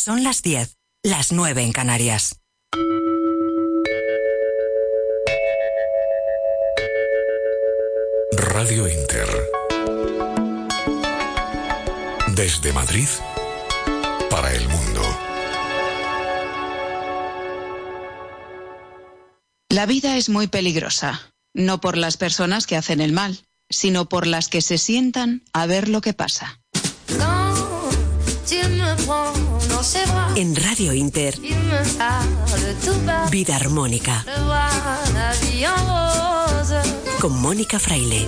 Son las 10, las 9 en Canarias. Radio Inter. Desde Madrid para el mundo. La vida es muy peligrosa, no por las personas que hacen el mal, sino por las que se sientan a ver lo que pasa. En Radio Inter, Vida Armónica. Con Mónica Fraile.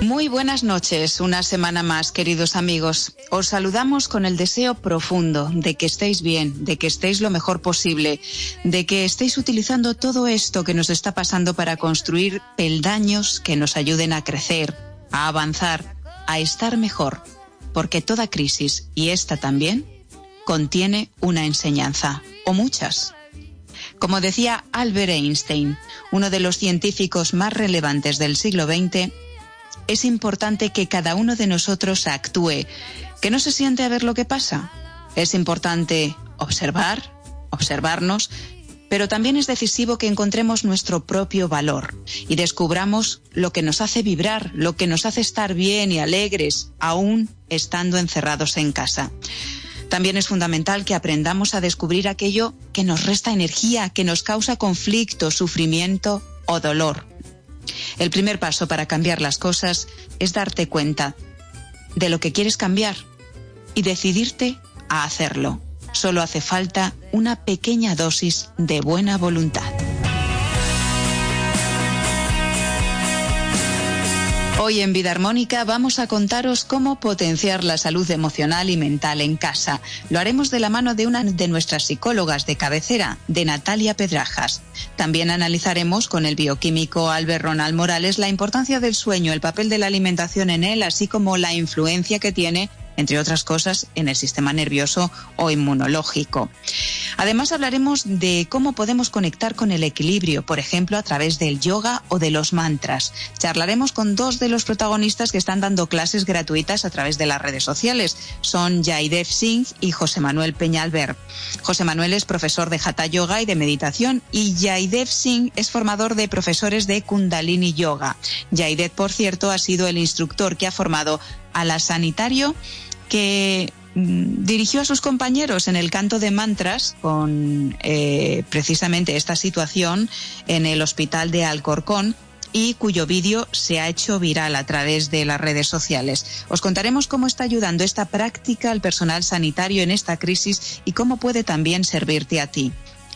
Muy buenas noches, una semana más, queridos amigos. Os saludamos con el deseo profundo de que estéis bien, de que estéis lo mejor posible, de que estéis utilizando todo esto que nos está pasando para construir peldaños que nos ayuden a crecer, a avanzar, a estar mejor, porque toda crisis, y esta también, contiene una enseñanza, o muchas. Como decía Albert Einstein, uno de los científicos más relevantes del siglo XX, es importante que cada uno de nosotros actúe, que no se siente a ver lo que pasa. Es importante observar, observarnos, pero también es decisivo que encontremos nuestro propio valor y descubramos lo que nos hace vibrar, lo que nos hace estar bien y alegres, aún estando encerrados en casa. También es fundamental que aprendamos a descubrir aquello que nos resta energía, que nos causa conflicto, sufrimiento o dolor. El primer paso para cambiar las cosas es darte cuenta de lo que quieres cambiar y decidirte a hacerlo. Solo hace falta una pequeña dosis de buena voluntad. Hoy en Vida Armónica vamos a contaros cómo potenciar la salud emocional y mental en casa. Lo haremos de la mano de una de nuestras psicólogas de cabecera, de Natalia Pedrajas. También analizaremos con el bioquímico Albert Ronald Morales la importancia del sueño, el papel de la alimentación en él, así como la influencia que tiene entre otras cosas, en el sistema nervioso o inmunológico. Además, hablaremos de cómo podemos conectar con el equilibrio, por ejemplo, a través del yoga o de los mantras. Charlaremos con dos de los protagonistas que están dando clases gratuitas a través de las redes sociales. Son Jaidev Singh y José Manuel Peñalver. José Manuel es profesor de Hatha Yoga y de meditación y Jaidev Singh es formador de profesores de Kundalini Yoga. Jaidev, por cierto, ha sido el instructor que ha formado a la sanitario que mm, dirigió a sus compañeros en el canto de mantras con eh, precisamente esta situación en el hospital de Alcorcón y cuyo vídeo se ha hecho viral a través de las redes sociales. Os contaremos cómo está ayudando esta práctica al personal sanitario en esta crisis y cómo puede también servirte a ti.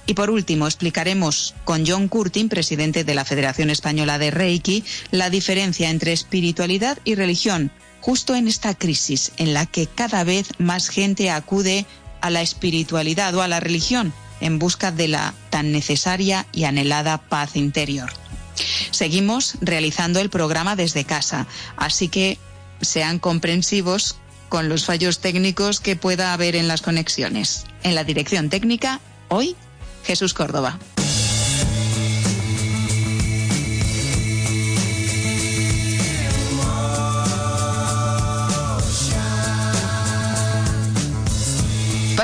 Y por último, explicaremos con John Curtin, presidente de la Federación Española de Reiki, la diferencia entre espiritualidad y religión, justo en esta crisis en la que cada vez más gente acude a la espiritualidad o a la religión en busca de la tan necesaria y anhelada paz interior. Seguimos realizando el programa desde casa, así que sean comprensivos con los fallos técnicos que pueda haber en las conexiones. En la dirección técnica, hoy, Jesús Córdoba.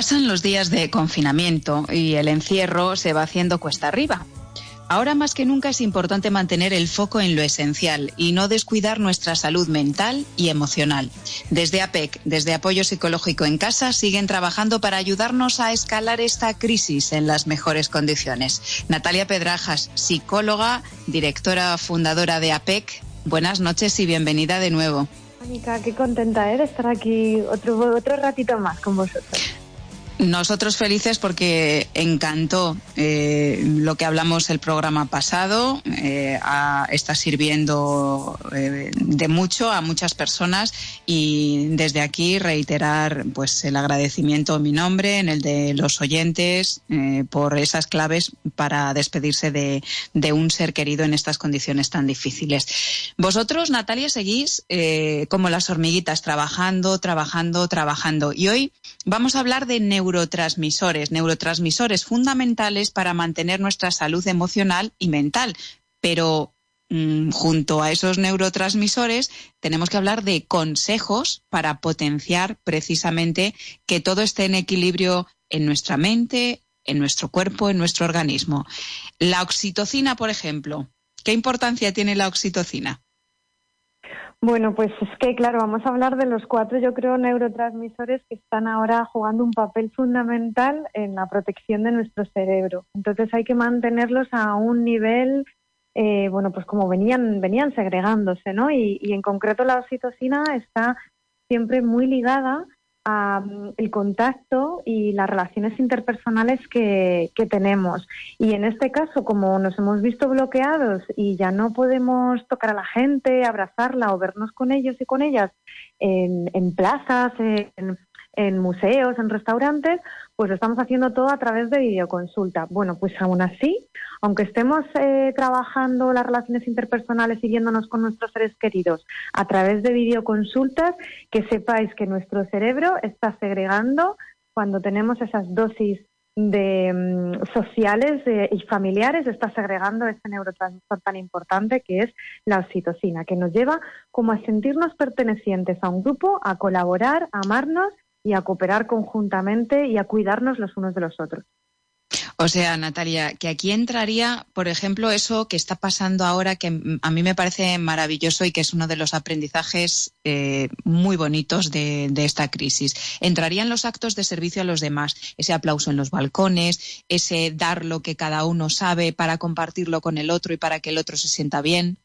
Pasan los días de confinamiento y el encierro se va haciendo cuesta arriba. Ahora más que nunca es importante mantener el foco en lo esencial y no descuidar nuestra salud mental y emocional. Desde APEC, desde Apoyo Psicológico en Casa, siguen trabajando para ayudarnos a escalar esta crisis en las mejores condiciones. Natalia Pedrajas, psicóloga, directora fundadora de APEC, buenas noches y bienvenida de nuevo. Mónica, qué contenta ¿eh? de estar aquí otro, otro ratito más con vosotros. Nosotros felices porque encantó eh, lo que hablamos el programa pasado, eh, está sirviendo eh, de mucho a muchas personas y desde aquí reiterar pues el agradecimiento en mi nombre, en el de los oyentes, por esas claves para despedirse de, de, un ser querido en estas condiciones tan difíciles. Vosotros, Natalia, seguís como las hormiguitas, trabajando, trabajando, trabajando. Y hoy vamos a hablar de neuro neurotransmisores, neurotransmisores fundamentales para mantener nuestra salud emocional y mental. Pero mm, junto a esos neurotransmisores, tenemos que hablar de consejos para potenciar precisamente que todo esté en equilibrio en nuestra mente, en nuestro cuerpo, en nuestro organismo. La oxitocina, por ejemplo, ¿qué importancia tiene la oxitocina? Bueno, pues es que, claro, vamos a hablar de los cuatro, yo creo, neurotransmisores que están ahora jugando un papel fundamental en la protección de nuestro cerebro. Entonces hay que mantenerlos a un nivel, eh, bueno, pues como venían, venían segregándose, ¿no? Y, y en concreto la oxitocina está siempre muy ligada el contacto y las relaciones interpersonales que, tenemos. Y en este caso, como nos hemos visto bloqueados y ya no podemos tocar a la gente, abrazarla o vernos con ellos y con ellas en, en plazas, en, en museos, en restaurantes, pues lo estamos haciendo todo a través de videoconsulta. Bueno, pues aún así, aunque estemos eh, trabajando las relaciones interpersonales y viéndonos con nuestros seres queridos a través de videoconsultas, que sepáis que nuestro cerebro está segregando cuando tenemos esas dosis de mm, sociales y familiares está segregando ese neurotransmisor tan importante que es la oxitocina, que nos lleva como a sentirnos pertenecientes a un grupo, a colaborar, a amarnos y a cooperar conjuntamente y a cuidarnos los unos de los otros. O sea, Natalia, que aquí entraría, por ejemplo, eso que está pasando ahora, que a mí me parece maravilloso y que es uno de los aprendizajes eh, muy bonitos de, de, esta crisis. Entrarían los actos de servicio a los demás, ese aplauso en los balcones, ese dar lo que cada uno sabe para compartirlo con el otro y para que el otro se sienta bien.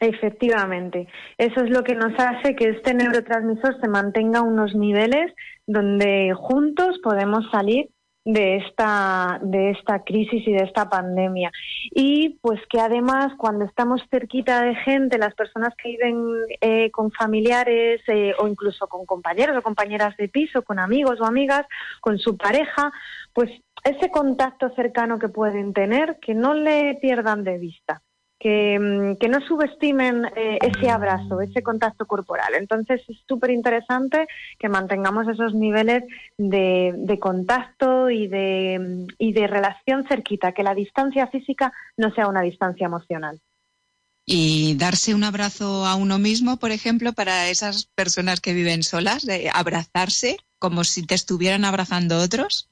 Efectivamente, eso es lo que nos hace que este neurotransmisor se mantenga a unos niveles donde juntos podemos salir de esta, de esta crisis y de esta pandemia. Y pues que además cuando estamos cerquita de gente, las personas que viven eh, con familiares eh, o incluso con compañeros o compañeras de piso, con amigos o amigas, con su pareja, pues ese contacto cercano que pueden tener, que no le pierdan de vista Mm, que, no subestimen eh, ese abrazo, ese contacto corporal. Entonces es súper interesante que mantengamos esos niveles de, contacto y de, mm, y de relación cerquita, que la distancia física no sea una distancia emocional. Y darse un abrazo a uno mismo, por ejemplo, para esas personas que viven solas, de abrazarse como si te estuvieran abrazando otros.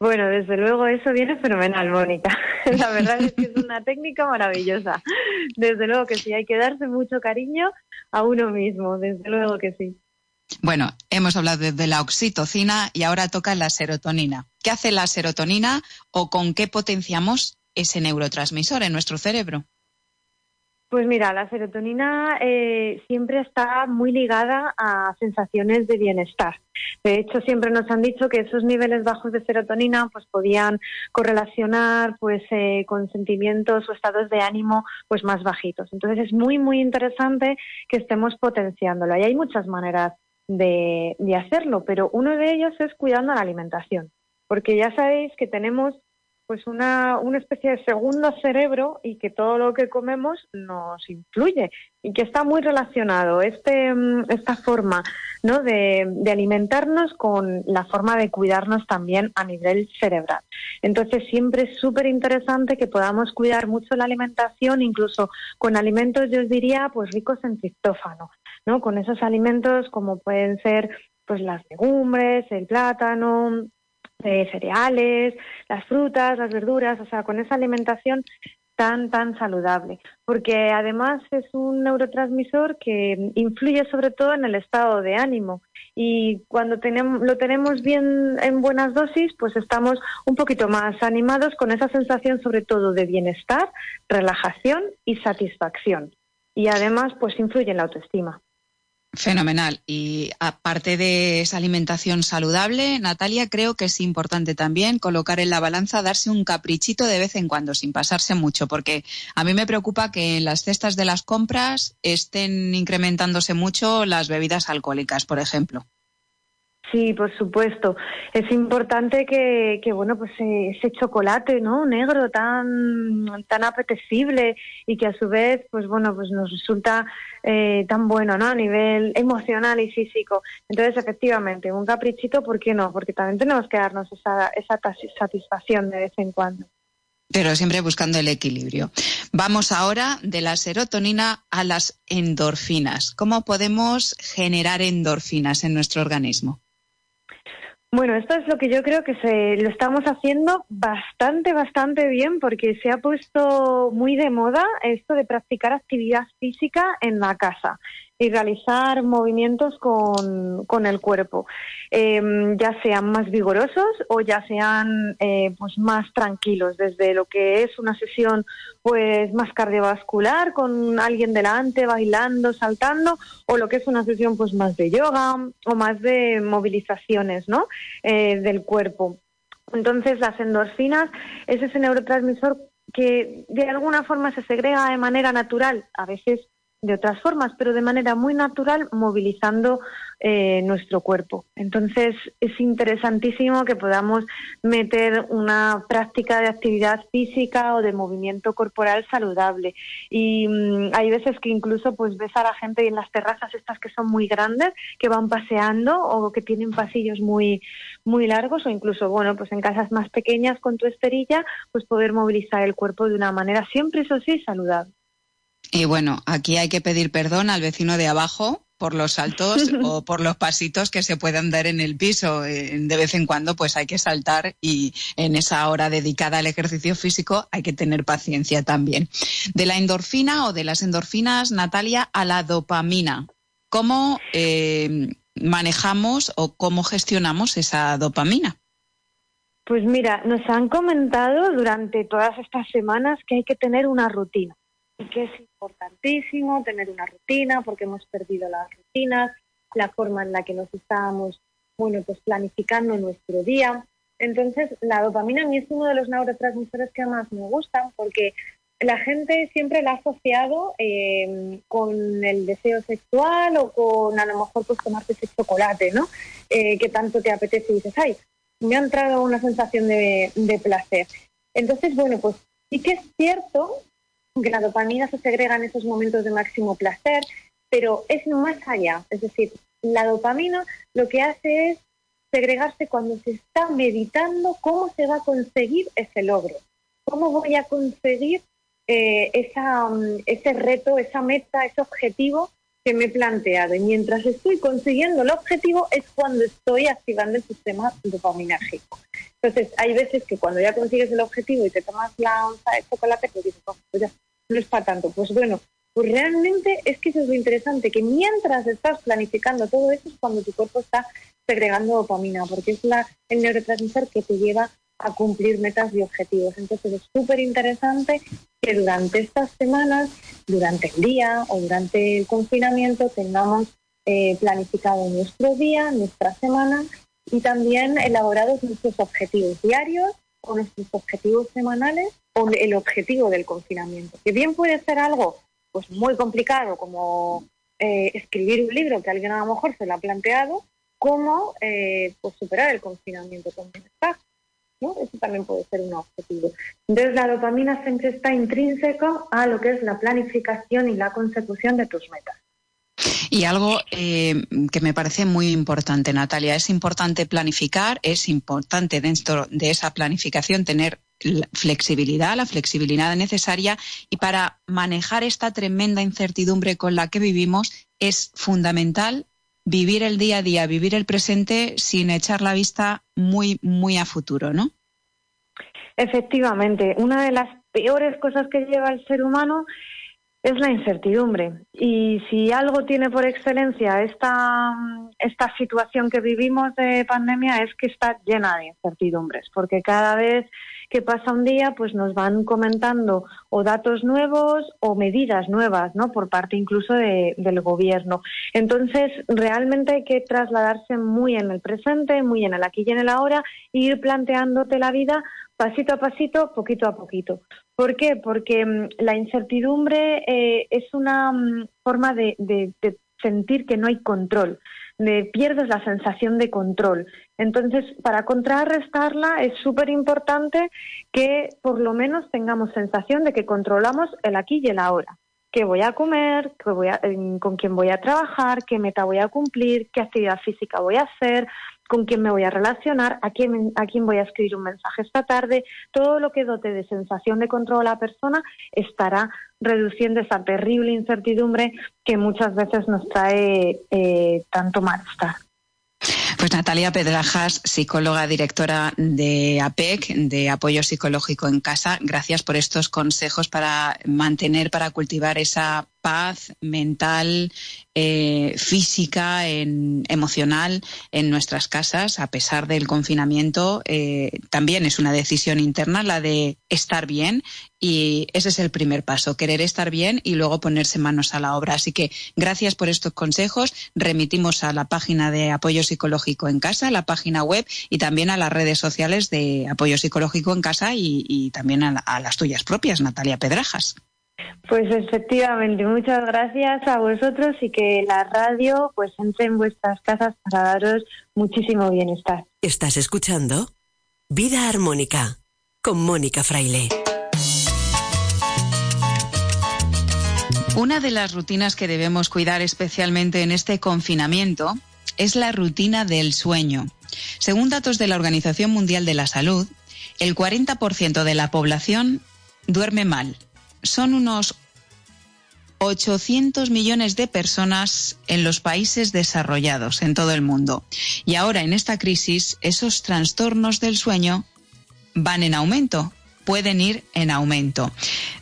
Bueno, desde luego eso viene fenomenal, Mónica. La verdad es que es una técnica maravillosa. Desde luego que sí, hay que darse mucho cariño a uno mismo, desde luego que sí. Bueno, hemos hablado de la oxitocina y ahora toca la serotonina. ¿Qué hace la serotonina o con qué potenciamos ese neurotransmisor en nuestro cerebro? Pues mira, la serotonina eh, siempre está muy ligada a sensaciones de bienestar. De hecho, siempre nos han dicho que esos niveles bajos de serotonina pues podían correlacionar pues eh, con sentimientos o estados de ánimo pues más bajitos. Entonces es muy muy interesante que estemos potenciándolo. Y hay muchas maneras de, de hacerlo, pero uno de ellos es cuidando la alimentación, porque ya sabéis que tenemos pues una, una especie de segundo cerebro y que todo lo que comemos nos influye y que está muy relacionado este, mm, esta forma ¿no? de, de alimentarnos con la forma de cuidarnos también a nivel cerebral. Entonces siempre es súper interesante que podamos cuidar mucho la alimentación, incluso con alimentos, yo os diría, pues ricos en triptófano, ¿no? con esos alimentos como pueden ser pues las legumbres, el plátano, cereales, las frutas, las verduras, o sea, con esa alimentación tan, tan saludable, porque además es un neurotransmisor que influye sobre todo en el estado de ánimo y cuando tenemos, lo tenemos bien en buenas dosis, pues estamos un poquito más animados con esa sensación sobre todo de bienestar, relajación y satisfacción. Y además, pues influye en la autoestima. Fenomenal. Y aparte de esa alimentación saludable, Natalia, creo que es importante también colocar en la balanza, darse un caprichito de vez en cuando, sin pasarse mucho, porque a mí me preocupa que en las cestas de las compras estén incrementándose mucho las bebidas alcohólicas, por ejemplo. Sí, por supuesto. Es importante que, que bueno, pues eh, ese chocolate, ¿no? Negro tan, tan apetecible y que a su vez, pues bueno, pues nos resulta eh, tan bueno, ¿no? A nivel emocional y físico. Entonces, efectivamente, un caprichito, ¿por qué no? Porque también tenemos que darnos esa, esa satisfacción de vez en cuando. pero siempre buscando el equilibrio. Vamos ahora de la serotonina a las endorfinas. ¿Cómo podemos generar endorfinas en nuestro organismo? Bueno, esto es lo que yo creo que se lo estamos haciendo bastante, bastante bien porque se ha puesto muy de moda esto de practicar actividad física en la casa y realizar movimientos con, con el cuerpo, em, ya sean más vigorosos o ya sean eh, pues más tranquilos, desde lo que es una sesión pues más cardiovascular con alguien delante bailando, saltando, o lo que es una sesión pues más de yoga o más de movilizaciones, ¿no? Eh, del cuerpo. Entonces las endorfinas es ese neurotransmisor que de alguna forma se segrega de manera natural, a veces de otras formas, pero de manera muy natural, movilizando eh, nuestro cuerpo. Entonces, es interesantísimo que podamos meter una práctica de actividad física o de movimiento corporal saludable. Y mm, hay veces que incluso pues ves a la gente en las terrazas estas que son muy grandes, que van paseando o que tienen pasillos muy, muy largos o incluso, bueno, pues en casas más pequeñas con tu esterilla, pues poder movilizar el cuerpo de una manera siempre, eso sí, saludable. Y bueno, aquí hay que pedir perdón al vecino de abajo por los saltos o por los pasitos que se puedan dar en el piso. Eh, de vez en cuando pues hay que saltar y en esa hora dedicada al ejercicio físico hay que tener paciencia también. De la endorfina o de las endorfinas, Natalia, a la dopamina. ¿Cómo eh, manejamos o cómo gestionamos esa dopamina? Pues mira, nos han comentado durante todas estas semanas que hay que tener una rutina y que es importantísimo tener una rutina porque hemos perdido las rutinas, la forma en la que nos estábamos, bueno, pues planificando nuestro día. Entonces, la dopamina a mí es uno de los neurotransmisores que más me gustan porque la gente siempre la ha asociado eh, con el deseo sexual o con a lo mejor pues tomarte ese chocolate, ¿no? Eh, que tanto te apetece y dices, ay, me ha entrado una sensación de, de placer. Entonces, bueno, pues sí que es cierto que la dopamina se segrega en esos momentos de máximo placer, pero es más allá. Es decir, la dopamina lo que hace es segregarse cuando se está meditando cómo se va a conseguir ese logro, cómo voy a conseguir eh, mm, ese reto, esa meta, ese objetivo que me he planteado. Y mientras estoy consiguiendo el objetivo es cuando estoy activando el sistema dopaminérgico. Entonces, hay veces que cuando ya consigues el objetivo y te tomas la onza de chocolate, pues dices, oh, pues ya no es para tanto. Pues bueno, pues realmente es que eso es lo interesante, que mientras estás planificando todo eso es cuando tu cuerpo está segregando dopamina, porque es la, el neurotransmisor que te lleva a cumplir metas y objetivos. Entonces es súper interesante que durante estas semanas, durante el día o durante el confinamiento tengamos eh, planificado nuestro día, nuestra semana y también elaborados nuestros objetivos diarios o nuestros objetivos semanales o el objetivo del confinamiento. Que bien puede ser algo pues muy complicado como eh, escribir un libro que alguien a lo mejor se lo ha planteado, como eh, pues superar el confinamiento con bienestar. Eso también puede ser un objetivo. Entonces la dopamina siempre está intrínseco a lo que es la planificación y la consecución de tus metas. Y algo eh, que me parece muy importante, Natalia, es importante planificar, es importante dentro de esa planificación tener flexibilidad, la flexibilidad necesaria y para manejar esta tremenda incertidumbre con la que vivimos es fundamental vivir el día a día, vivir el presente sin echar la vista muy, muy a futuro, ¿no? Efectivamente, una de las peores cosas que lleva el ser humano es la incertidumbre. Y si algo tiene por excelencia esta, esta situación que vivimos de pandemia es que está llena de incertidumbres, porque cada vez que pasa un día, pues nos van comentando o datos nuevos o medidas nuevas, ¿no? Por parte incluso del gobierno. Entonces, realmente hay que trasladarse muy en el presente, muy en el aquí y en el ahora, e ir planteándote la vida pasito a pasito, poquito a poquito. ¿Por qué? Porque mm, la incertidumbre eh, es una mm, forma de, sentir que no hay control, de pierdes la sensación de control. Entonces, para contrarrestarla es súper importante que por lo menos tengamos sensación de que controlamos el aquí y el ahora. qué voy a comer, a, con quién voy a trabajar, qué meta voy a cumplir, qué actividad física voy a hacer, con quién me voy a relacionar, a quién, a quién voy a escribir un mensaje esta tarde. Todo lo que dote de sensación de control a la persona estará reduciendo esa terrible incertidumbre que muchas veces nos trae eh, tanto malestar. Pues Natalia Pedrajas, psicóloga directora de APEC, de Apoyo Psicológico en Casa, gracias por estos consejos para mantener, para cultivar esa paz mental, eh, física, en, emocional en nuestras casas, a pesar del confinamiento. Eh, también es una decisión interna la de estar bien y ese es el primer paso, querer estar bien y luego ponerse manos a la obra. Así que gracias por estos consejos. Remitimos a la página de Apoyo Psicológico en Casa, la página web y también a las redes sociales de Apoyo Psicológico en Casa y, también a las tuyas propias, Natalia Pedrajas. Pues efectivamente, muchas gracias a vosotros y que la radio pues entre en vuestras casas para daros muchísimo bienestar. Estás escuchando Vida Armónica con Mónica Fraile. Una de las rutinas que debemos cuidar especialmente en este confinamiento es la rutina del sueño. Según datos de la Organización Mundial de la Salud, el 40% de la población duerme mal son unos 800 millones de personas en los países desarrollados en todo el mundo. Y ahora en esta crisis esos trastornos del sueño van en aumento, pueden ir en aumento.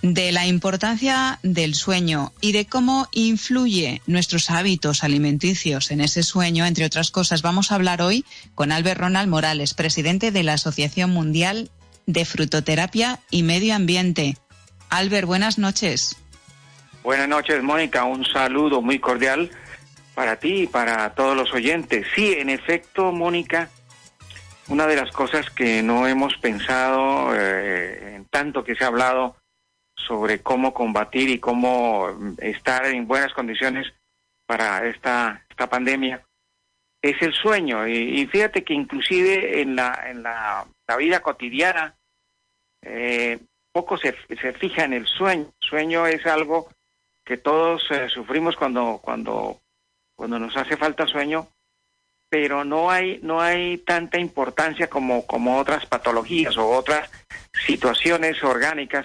De la importancia del sueño y de cómo influye nuestros hábitos alimenticios en ese sueño, entre otras cosas, vamos a hablar hoy con Albert Ronald Morales, presidente de la Asociación Mundial de Frutoterapia y Medio Ambiente. Albert, buenas noches. Buenas noches, Mónica. Un saludo muy cordial para ti y para todos los oyentes. Sí, en efecto, Mónica, una de las cosas que no hemos pensado eh, en tanto que se ha hablado sobre cómo combatir y cómo estar en buenas condiciones para esta, esta pandemia es el sueño. Y, fíjate que inclusive en la, en la, vida cotidiana eh, poco se, se fija en el sueño. Sueño es algo que todos eh, sufrimos cuando, cuando, cuando nos hace falta sueño, pero no hay, no hay tanta importancia como, como otras patologías o otras situaciones orgánicas,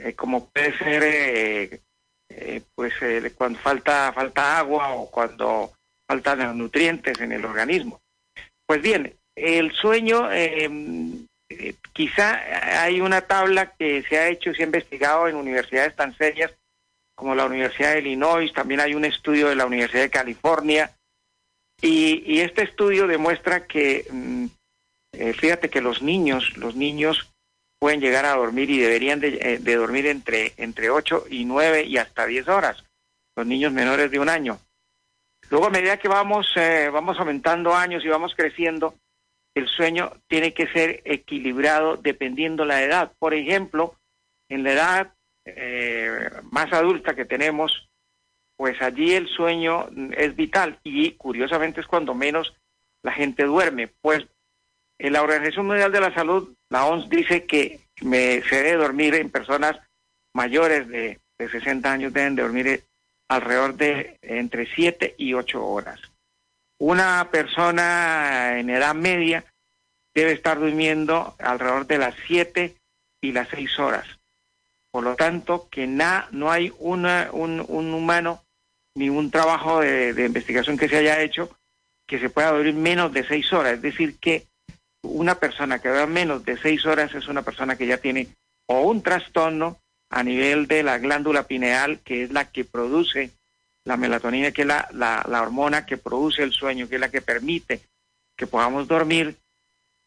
eh, como puede ser eh, pues cuando falta, falta agua o cuando faltan nutrientes en el organismo. Pues bien, el sueño eh, quizá hay una tabla que se ha hecho y se ha investigado en universidades tan serias como la Universidad de Illinois, también hay un estudio de la Universidad de California, y, este estudio demuestra que, mm, eh, fíjate que los niños, los niños pueden llegar a dormir y deberían de, eh, dormir entre, entre 8 y 9 y hasta 10 horas, los niños menores de un año. Luego, a medida que vamos, vamos aumentando años y vamos creciendo, el sueño tiene que ser equilibrado dependiendo la edad. Por ejemplo, en la edad eh, más adulta que tenemos, pues allí el sueño es vital y curiosamente es cuando menos la gente duerme. Pues en la Organización Mundial de la Salud, la OMS dice que me, se debe dormir en personas mayores de, de 60 años, deben dormir alrededor de entre 7 y 8 horas. Una persona en edad media debe estar durmiendo alrededor de las 7 y las 6 horas. Por lo tanto, que no hay una, un, humano ni un trabajo de, investigación que se haya hecho que se pueda dormir menos de 6 horas. Es decir, que una persona que duerme menos de 6 horas es una persona que ya tiene o un trastorno a nivel de la glándula pineal, que es la que produce la melatonina, que es la, la, hormona que produce el sueño, que es la que permite que podamos dormir,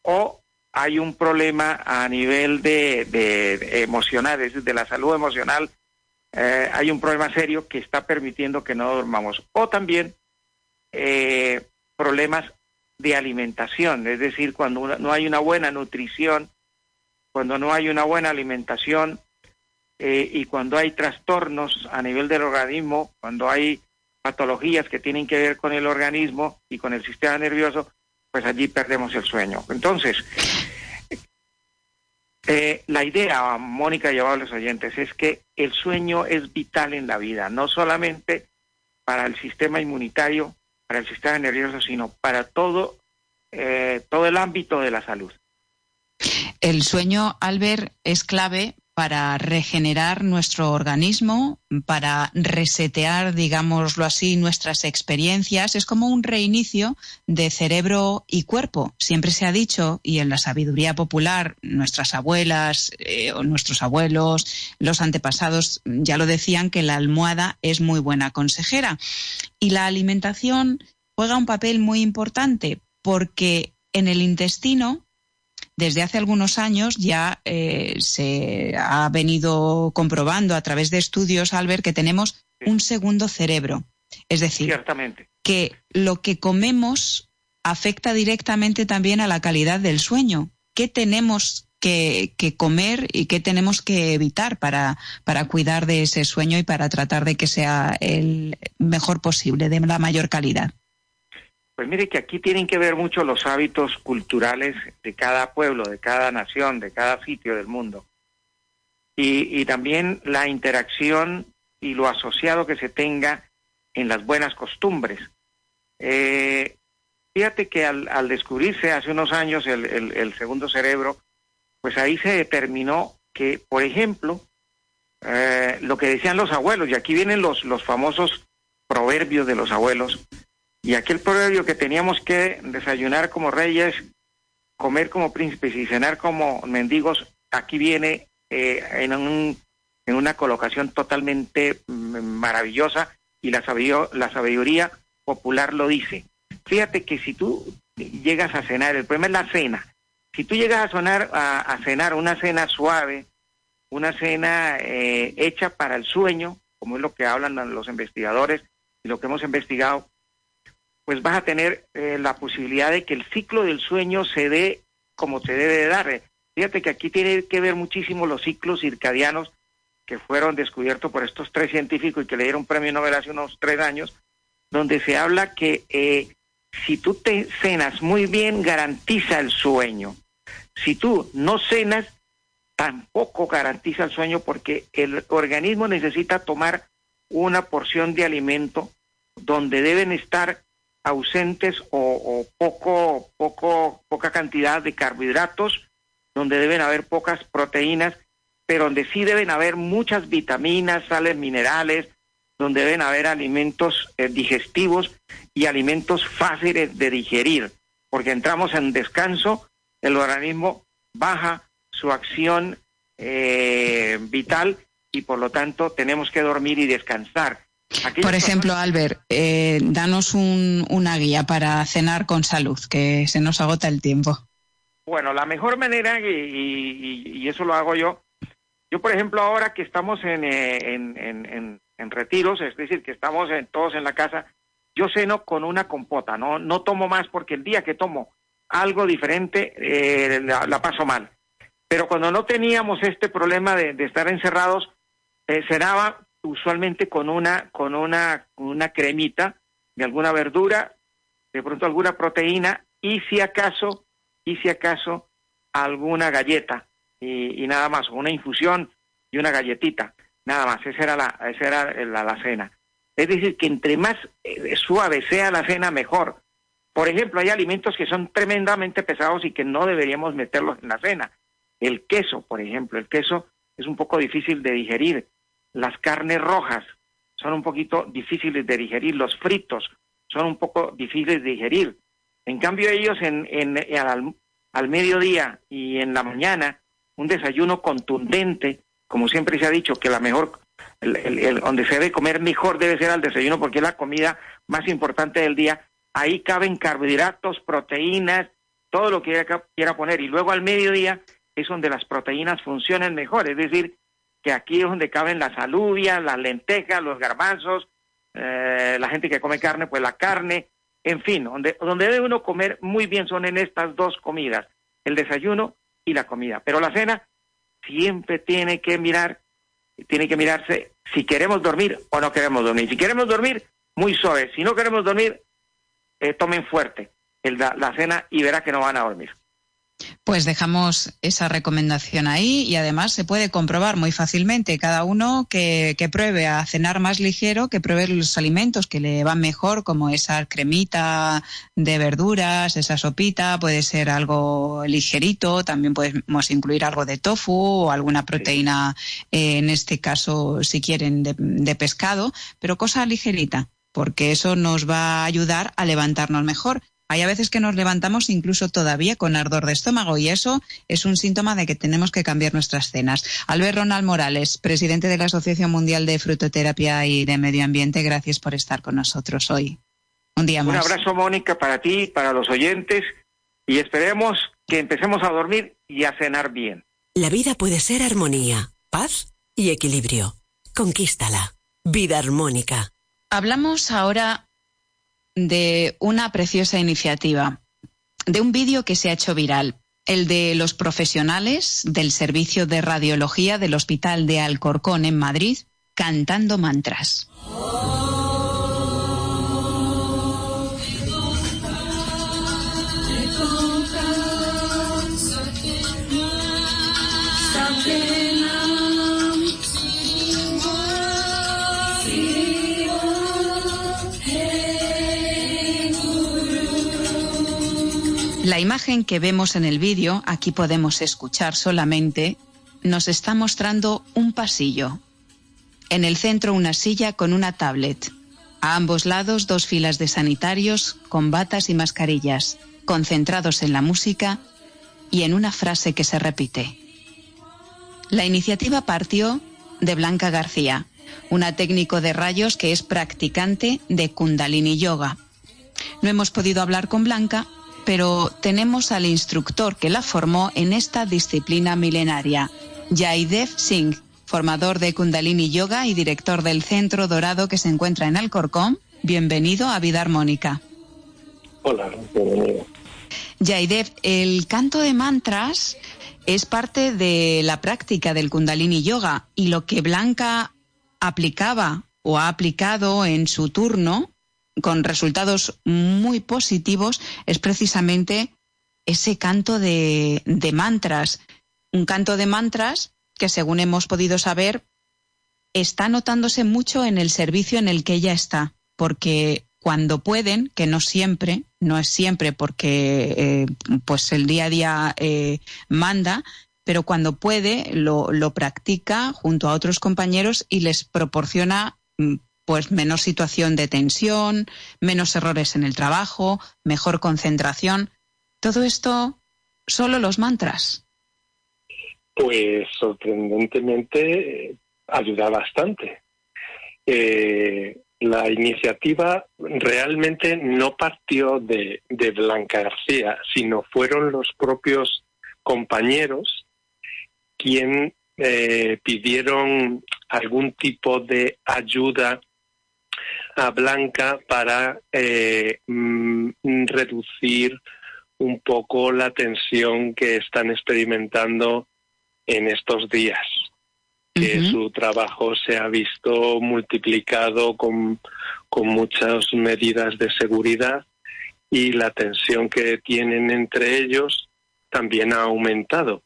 o hay un problema a nivel de, de emocional, es decir, de la salud emocional, eh, hay un problema serio que está permitiendo que no dormamos. O también eh, problemas de alimentación, es decir, cuando no hay una buena nutrición, cuando no hay una buena alimentación, eh, y cuando hay trastornos a nivel del organismo, cuando hay patologías que tienen que ver con el organismo y con el sistema nervioso, pues allí perdemos el sueño. Entonces, Eh, la idea, Mónica, llevado a los oyentes, es que el sueño es vital en la vida, no solamente para el sistema inmunitario, para el sistema nervioso, sino para todo, eh, todo el ámbito de la salud. El sueño, Albert, es clave para regenerar nuestro organismo, para resetear, digámoslo así, nuestras experiencias. Es como un reinicio de cerebro y cuerpo. Siempre se ha dicho, y en la sabiduría popular, nuestras abuelas eh, o nuestros abuelos, los antepasados ya lo decían, que la almohada es muy buena consejera. Y la alimentación juega un papel muy importante porque en el intestino desde hace algunos años ya eh, se ha venido comprobando a través de estudios, Albert, que tenemos un segundo cerebro. Es decir, que lo que comemos afecta directamente también a la calidad del sueño. ¿Qué tenemos que, comer y qué tenemos que evitar para, para cuidar de ese sueño y para tratar de que sea el mejor posible, de la mayor calidad? Pues mire que aquí tienen que ver mucho los hábitos culturales de cada pueblo, de cada nación, de cada sitio del mundo. Y, también la interacción y lo asociado que se tenga en las buenas costumbres. Eh, fíjate que al, descubrirse hace unos años el, segundo cerebro, pues ahí se determinó que, por ejemplo, eh, lo que decían los abuelos, y aquí vienen los, los famosos proverbios de los abuelos, y aquel proverbio que teníamos que desayunar como reyes, comer como príncipes y cenar como mendigos, aquí viene eh, en, un, en una colocación totalmente mm, maravillosa y la sabiduría, la sabiduría popular lo dice. Fíjate que si tú llegas a cenar, el problema es la cena. Si tú llegas a, sonar, a, cenar una cena suave, una cena eh, hecha para el sueño, como es lo que hablan los investigadores y lo que hemos investigado, pues vas a tener eh, la posibilidad de que el ciclo del sueño se dé como se debe de dar. Fíjate que aquí tiene que ver muchísimo los ciclos circadianos que fueron descubiertos por estos tres científicos y que le dieron premio Nobel hace unos tres años, donde se habla que eh, si tú te cenas muy bien, garantiza el sueño. Si tú no cenas, tampoco garantiza el sueño porque el organismo necesita tomar una porción de alimento donde deben estar ausentes o, poco, poco, poca cantidad de carbohidratos, donde deben haber pocas proteínas, pero donde sí deben haber muchas vitaminas, sales minerales, donde deben haber alimentos eh, digestivos y alimentos fáciles de digerir, porque entramos en descanso, el organismo baja su acción eh, vital y por lo tanto tenemos que dormir y descansar. Por ejemplo, Albert, eh, danos una guía para cenar con salud, que se nos agota el tiempo. Bueno, la mejor manera, y, eso lo hago yo, yo por ejemplo ahora que estamos en, eh, retiros, es decir, que estamos todos en la casa, yo ceno con una compota, no, no tomo más porque el día que tomo algo diferente eh, la, paso mal. Pero cuando no teníamos este problema de, estar encerrados, cenaba usualmente con una, con una, una cremita de alguna verdura, de pronto alguna proteína y si acaso, y si acaso alguna galleta y, nada más, una infusión y una galletita, nada más, esa era la, esa era la, cena. Es decir, que entre más eh, suave sea la cena, mejor. Por ejemplo, hay alimentos que son tremendamente pesados y que no deberíamos meterlos en la cena. El queso, por ejemplo, el queso es un poco difícil de digerir las carnes rojas son un poquito difíciles de digerir, los fritos son un poco difíciles de digerir. En cambio ellos en, en, al, mediodía y en la mañana, un desayuno contundente, como siempre se ha dicho, que la mejor, el, donde se debe comer mejor debe ser al desayuno porque es la comida más importante del día. Ahí caben carbohidratos, proteínas, todo lo que quiera poner. Y luego al mediodía es donde las proteínas funcionan mejor, es decir, que aquí es donde caben las alubias, las lentejas, los garbanzos, eh, la gente que come carne, pues la carne, en fin, donde, donde debe uno comer muy bien son en estas dos comidas, el desayuno y la comida. Pero la cena siempre tiene que mirar, tiene que mirarse si queremos dormir o no queremos dormir. Si queremos dormir, muy suave. Si no queremos dormir, eh, tomen fuerte la, la cena y verá que no van a dormir. Pues dejamos esa recomendación ahí y además se puede comprobar muy fácilmente cada uno que, pruebe a cenar más ligero, que pruebe los alimentos que le van mejor, como esa cremita de verduras, esa sopita, puede ser algo ligerito, también podemos incluir algo de tofu o alguna proteína, eh, en este caso, si quieren, de pescado, pero cosa ligerita porque eso nos va a ayudar a levantarnos mejor. Hay a veces que nos levantamos incluso todavía con ardor de estómago y eso es un síntoma de que tenemos que cambiar nuestras cenas. Albert Ronald Morales, presidente de la Asociación Mundial de Frutoterapia y de Medio Ambiente, gracias por estar con nosotros hoy. Un día más. Un abrazo, Mónica, para ti, para los oyentes y esperemos que empecemos a dormir y a cenar bien. La vida puede ser armonía, paz y equilibrio. Conquístala. Vida armónica. Hablamos ahora de una preciosa iniciativa, de un vídeo que se ha hecho viral, el de los profesionales del servicio de radiología del Hospital de Alcorcón en Madrid cantando mantras. La imagen que vemos en el vídeo, aquí podemos escuchar solamente, nos está mostrando un pasillo. En el centro una silla con una tablet. A ambos lados dos filas de sanitarios con batas y mascarillas, concentrados en la música y en una frase que se repite. La iniciativa partió de Blanca García, una técnico de rayos que es practicante de Kundalini Yoga. No hemos podido hablar con Blanca pero tenemos al instructor que la formó en esta disciplina milenaria, Jaidev Singh, formador de Kundalini Yoga y director del Centro Dorado que se encuentra en Alcorcón. Bienvenido a Vida Armónica. Hola, bienvenido. Jaidev, el canto de mantras es parte de la práctica del Kundalini Yoga y lo que Blanca aplicaba o ha aplicado en su turno con resultados muy positivos es precisamente ese canto de, mantras. Un canto de mantras que, según hemos podido saber, está notándose mucho en el servicio en el que ella está, porque cuando pueden, que no siempre, no es siempre porque eh, pues el día a día eh, manda, pero cuando puede lo, lo, practica junto a otros compañeros y les proporciona mm, pues menos situación de tensión, menos errores en el trabajo, mejor concentración. Todo esto, solo los mantras. Pues sorprendentemente ayuda bastante. Eh, la iniciativa realmente no partió de, Blanca García, sino fueron los propios compañeros quien eh, pidieron algún tipo de ayuda Blanca para eh, mm, reducir un poco la tensión que están experimentando en estos días. Que su trabajo se ha visto multiplicado con, con muchas medidas de seguridad y la tensión que tienen entre ellos también ha aumentado.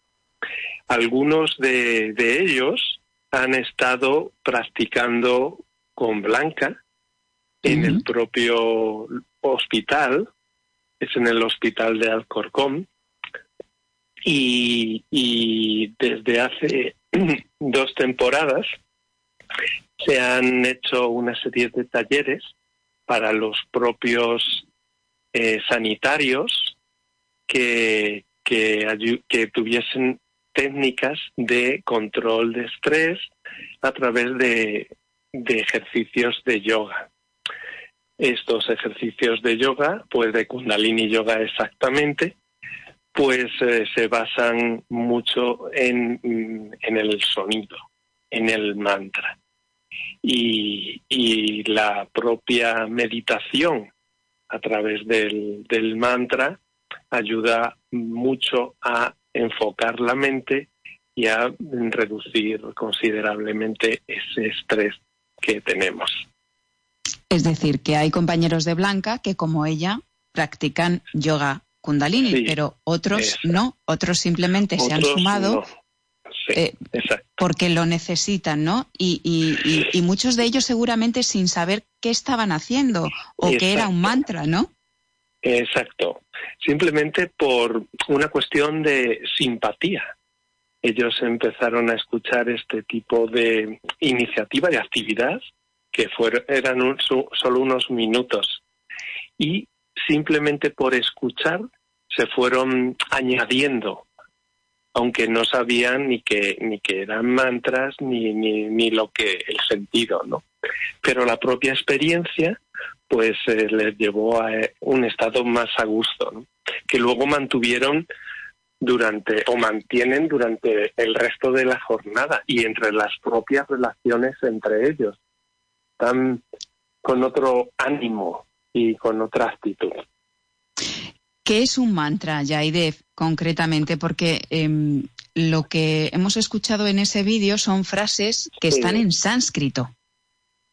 Algunos de, de ellos han estado practicando con Blanca en el propio hospital, es en el hospital de Alcorcón, y, desde hace dos temporadas se han hecho una serie de talleres para los propios eh, sanitarios que, que, que tuviesen técnicas de control de estrés a través de, de ejercicios de yoga estos ejercicios de yoga, pues de kundalini yoga exactamente, pues eh, se basan mucho en, en, el sonido, en el mantra. Y, y la propia meditación a través del, del mantra ayuda mucho a enfocar la mente y a reducir considerablemente ese estrés que tenemos. Es decir, que hay compañeros de Blanca que, como ella, practican yoga Kundalini, pero otros no, otros simplemente se han sumado. Eh, porque lo necesitan, ¿no? Y, y, muchos de ellos seguramente sin saber qué estaban haciendo o que era un mantra, ¿no? Exacto. Simplemente por una cuestión de simpatía. Ellos empezaron a escuchar este tipo de iniciativa, de actividad, que eran solo unos minutos. Y simplemente por escuchar se fueron añadiendo aunque no sabían ni que ni que eran mantras ni, ni, ni lo que el sentido no pero la propia experiencia pues eh, les llevó a eh, un estado más a gusto que luego mantuvieron durante o mantienen durante el resto de la jornada y entre las propias relaciones entre ellos están con otro ánimo y con otra actitud ¿Qué es un mantra, Yaidev, concretamente? Porque em, lo que hemos escuchado en ese vídeo son frases que están en sánscrito.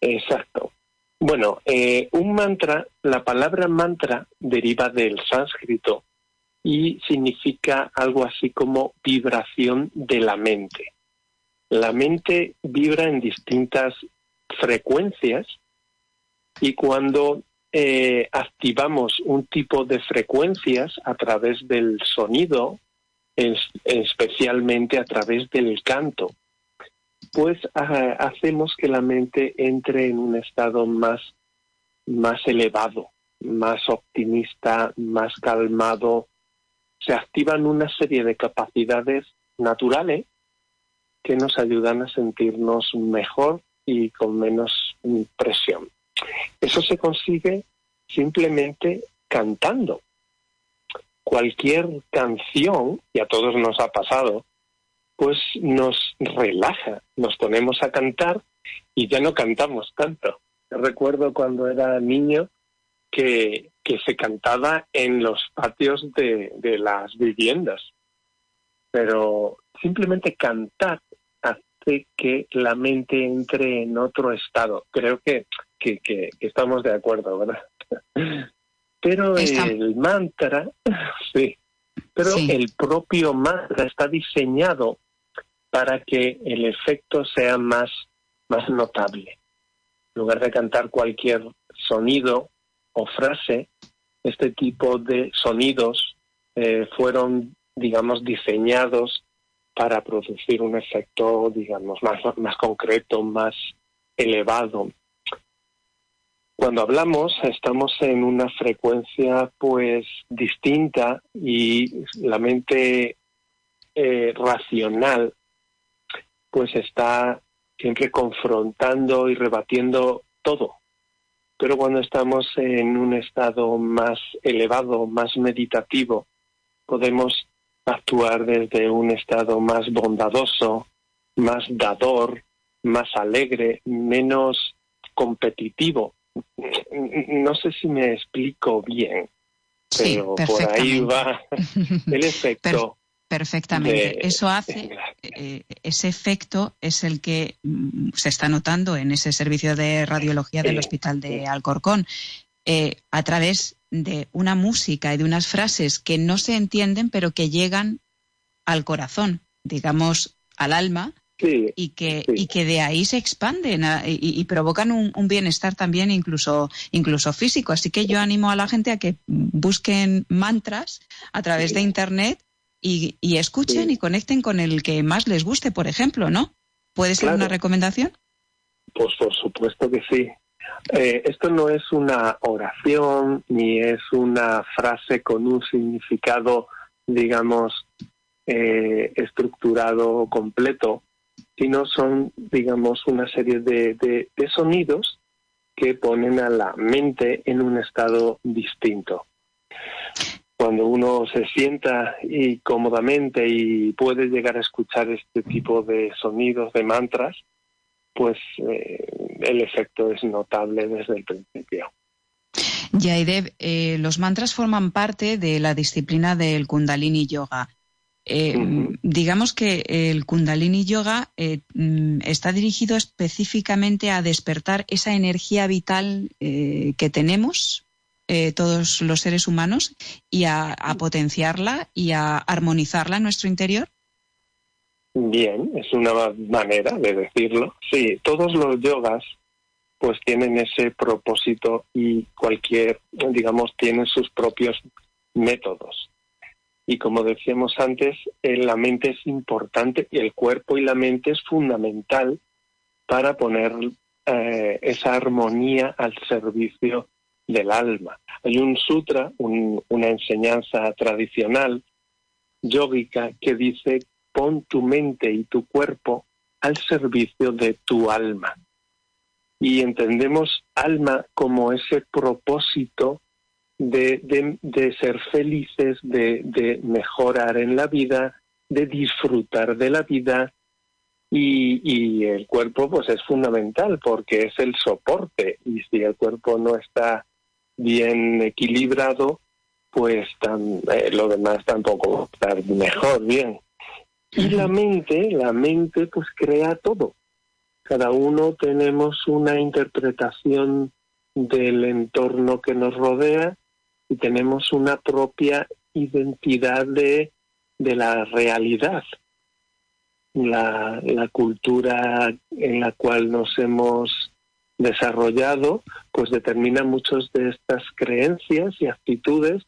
Exacto. Bueno, eh, un mantra, la palabra mantra deriva del sánscrito y significa algo así como vibración de la mente. La mente vibra en distintas frecuencias y cuando eh, activamos un tipo de frecuencias a través del sonido, especialmente a través del canto, pues hacemos que la mente entre en un estado más, más elevado, más optimista, más calmado. Se activan una serie de capacidades naturales que nos ayudan a sentirnos mejor y con menos presión. Eso se consigue simplemente cantando. Cualquier canción, y a todos nos ha pasado, pues nos relaja, nos ponemos a cantar y ya no cantamos tanto. recuerdo cuando era niño que, que se cantaba en los patios de, de las viviendas, pero simplemente cantar hace que la mente entre en otro estado. Creo que que, estamos de acuerdo, ¿verdad? Pero el mantra, sí, pero el propio mantra está diseñado para que el efecto sea más, más notable. En lugar de cantar cualquier sonido o frase, este tipo de sonidos eh, fueron, digamos, diseñados para producir un efecto, digamos, más, más concreto, más elevado. Cuando hablamos estamos en una frecuencia pues distinta y la mente eh, racional pues está siempre confrontando y rebatiendo todo. Pero cuando estamos en un estado más elevado, más meditativo, podemos actuar desde un estado más bondadoso, más dador, más alegre, menos competitivo no sé si me explico bien, pero por ahí va el efecto. perfectamente. Eso hace, eh, ese efecto es el que mm, se está notando en ese servicio de radiología del Hospital de Alcorcón, eh, a través de una música y de unas frases que no se entienden, pero que llegan al corazón, digamos, al alma, y, que, y que de ahí se expanden y, provocan un, bienestar también incluso, incluso físico. Así que yo animo a la gente a que busquen mantras a través de Internet y, escuchen y conecten con el que más les guste, por ejemplo, ¿no? ¿Puede ser una recomendación? Pues por supuesto que sí. Eh, esto no es una oración ni es una frase con un significado, digamos, eh, estructurado completo sino son, digamos, una serie de, de, sonidos que ponen a la mente en un estado distinto. Cuando uno se sienta y cómodamente y puede llegar a escuchar este tipo de sonidos, de mantras, pues eh, el efecto es notable desde el principio. Yaidev, eh, los mantras forman parte de la disciplina del Kundalini Yoga. Eh, digamos que el Kundalini Yoga eh, mm, está dirigido específicamente a despertar esa energía vital que tenemos todos los seres humanos y a, potenciarla y a armonizarla en nuestro interior? Bien, es una manera de decirlo. Sí, todos los yogas pues tienen ese propósito y cualquier, digamos, tienen sus propios métodos. Y como decíamos antes, eh, la mente es importante y el cuerpo y la mente es fundamental para poner eh, esa armonía al servicio del alma. Hay un sutra, una enseñanza tradicional yógica que dice pon tu mente y tu cuerpo al servicio de tu alma. Y entendemos alma como ese propósito de, de, ser felices, de, de, mejorar en la vida, de disfrutar de la vida. Y, y el cuerpo pues es fundamental porque es el soporte y si el cuerpo no está bien equilibrado, pues tan, eh, lo demás tampoco va a estar mejor, bien. Y la mente, la mente pues crea todo. Cada uno tenemos una interpretación del entorno que nos rodea y tenemos una propia identidad de, de la realidad. La, la cultura en la cual nos hemos desarrollado, pues determina muchas de estas creencias y actitudes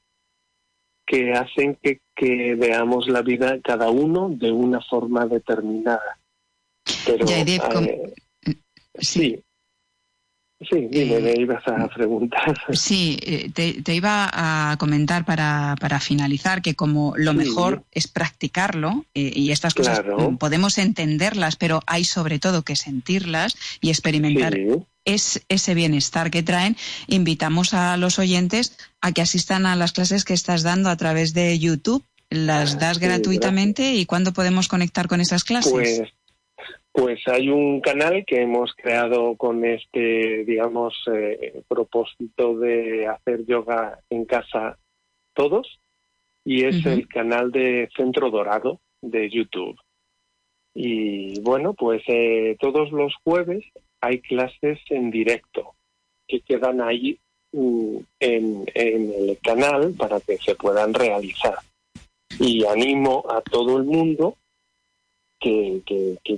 que hacen que, que, veamos la vida cada uno de una forma determinada. Pero, eh, sí. Sí, dime, me ibas a preguntar. Sí, eh, te, iba a comentar para, para finalizar que como lo mejor es practicarlo eh, y estas cosas podemos entenderlas, pero hay sobre todo que sentirlas y experimentar es ese bienestar que traen. Invitamos a los oyentes a que asistan a las clases que estás dando a través de YouTube. ¿Las das gratuitamente y cuándo podemos conectar con esas clases? Pues, pues hay un canal que hemos creado con este, digamos, eh, propósito de hacer yoga en casa todos y es el canal de Centro Dorado de YouTube. Y bueno, pues eh, todos los jueves hay clases en directo que quedan ahí mm, en, el canal para que se puedan realizar. Y animo a todo el mundo que,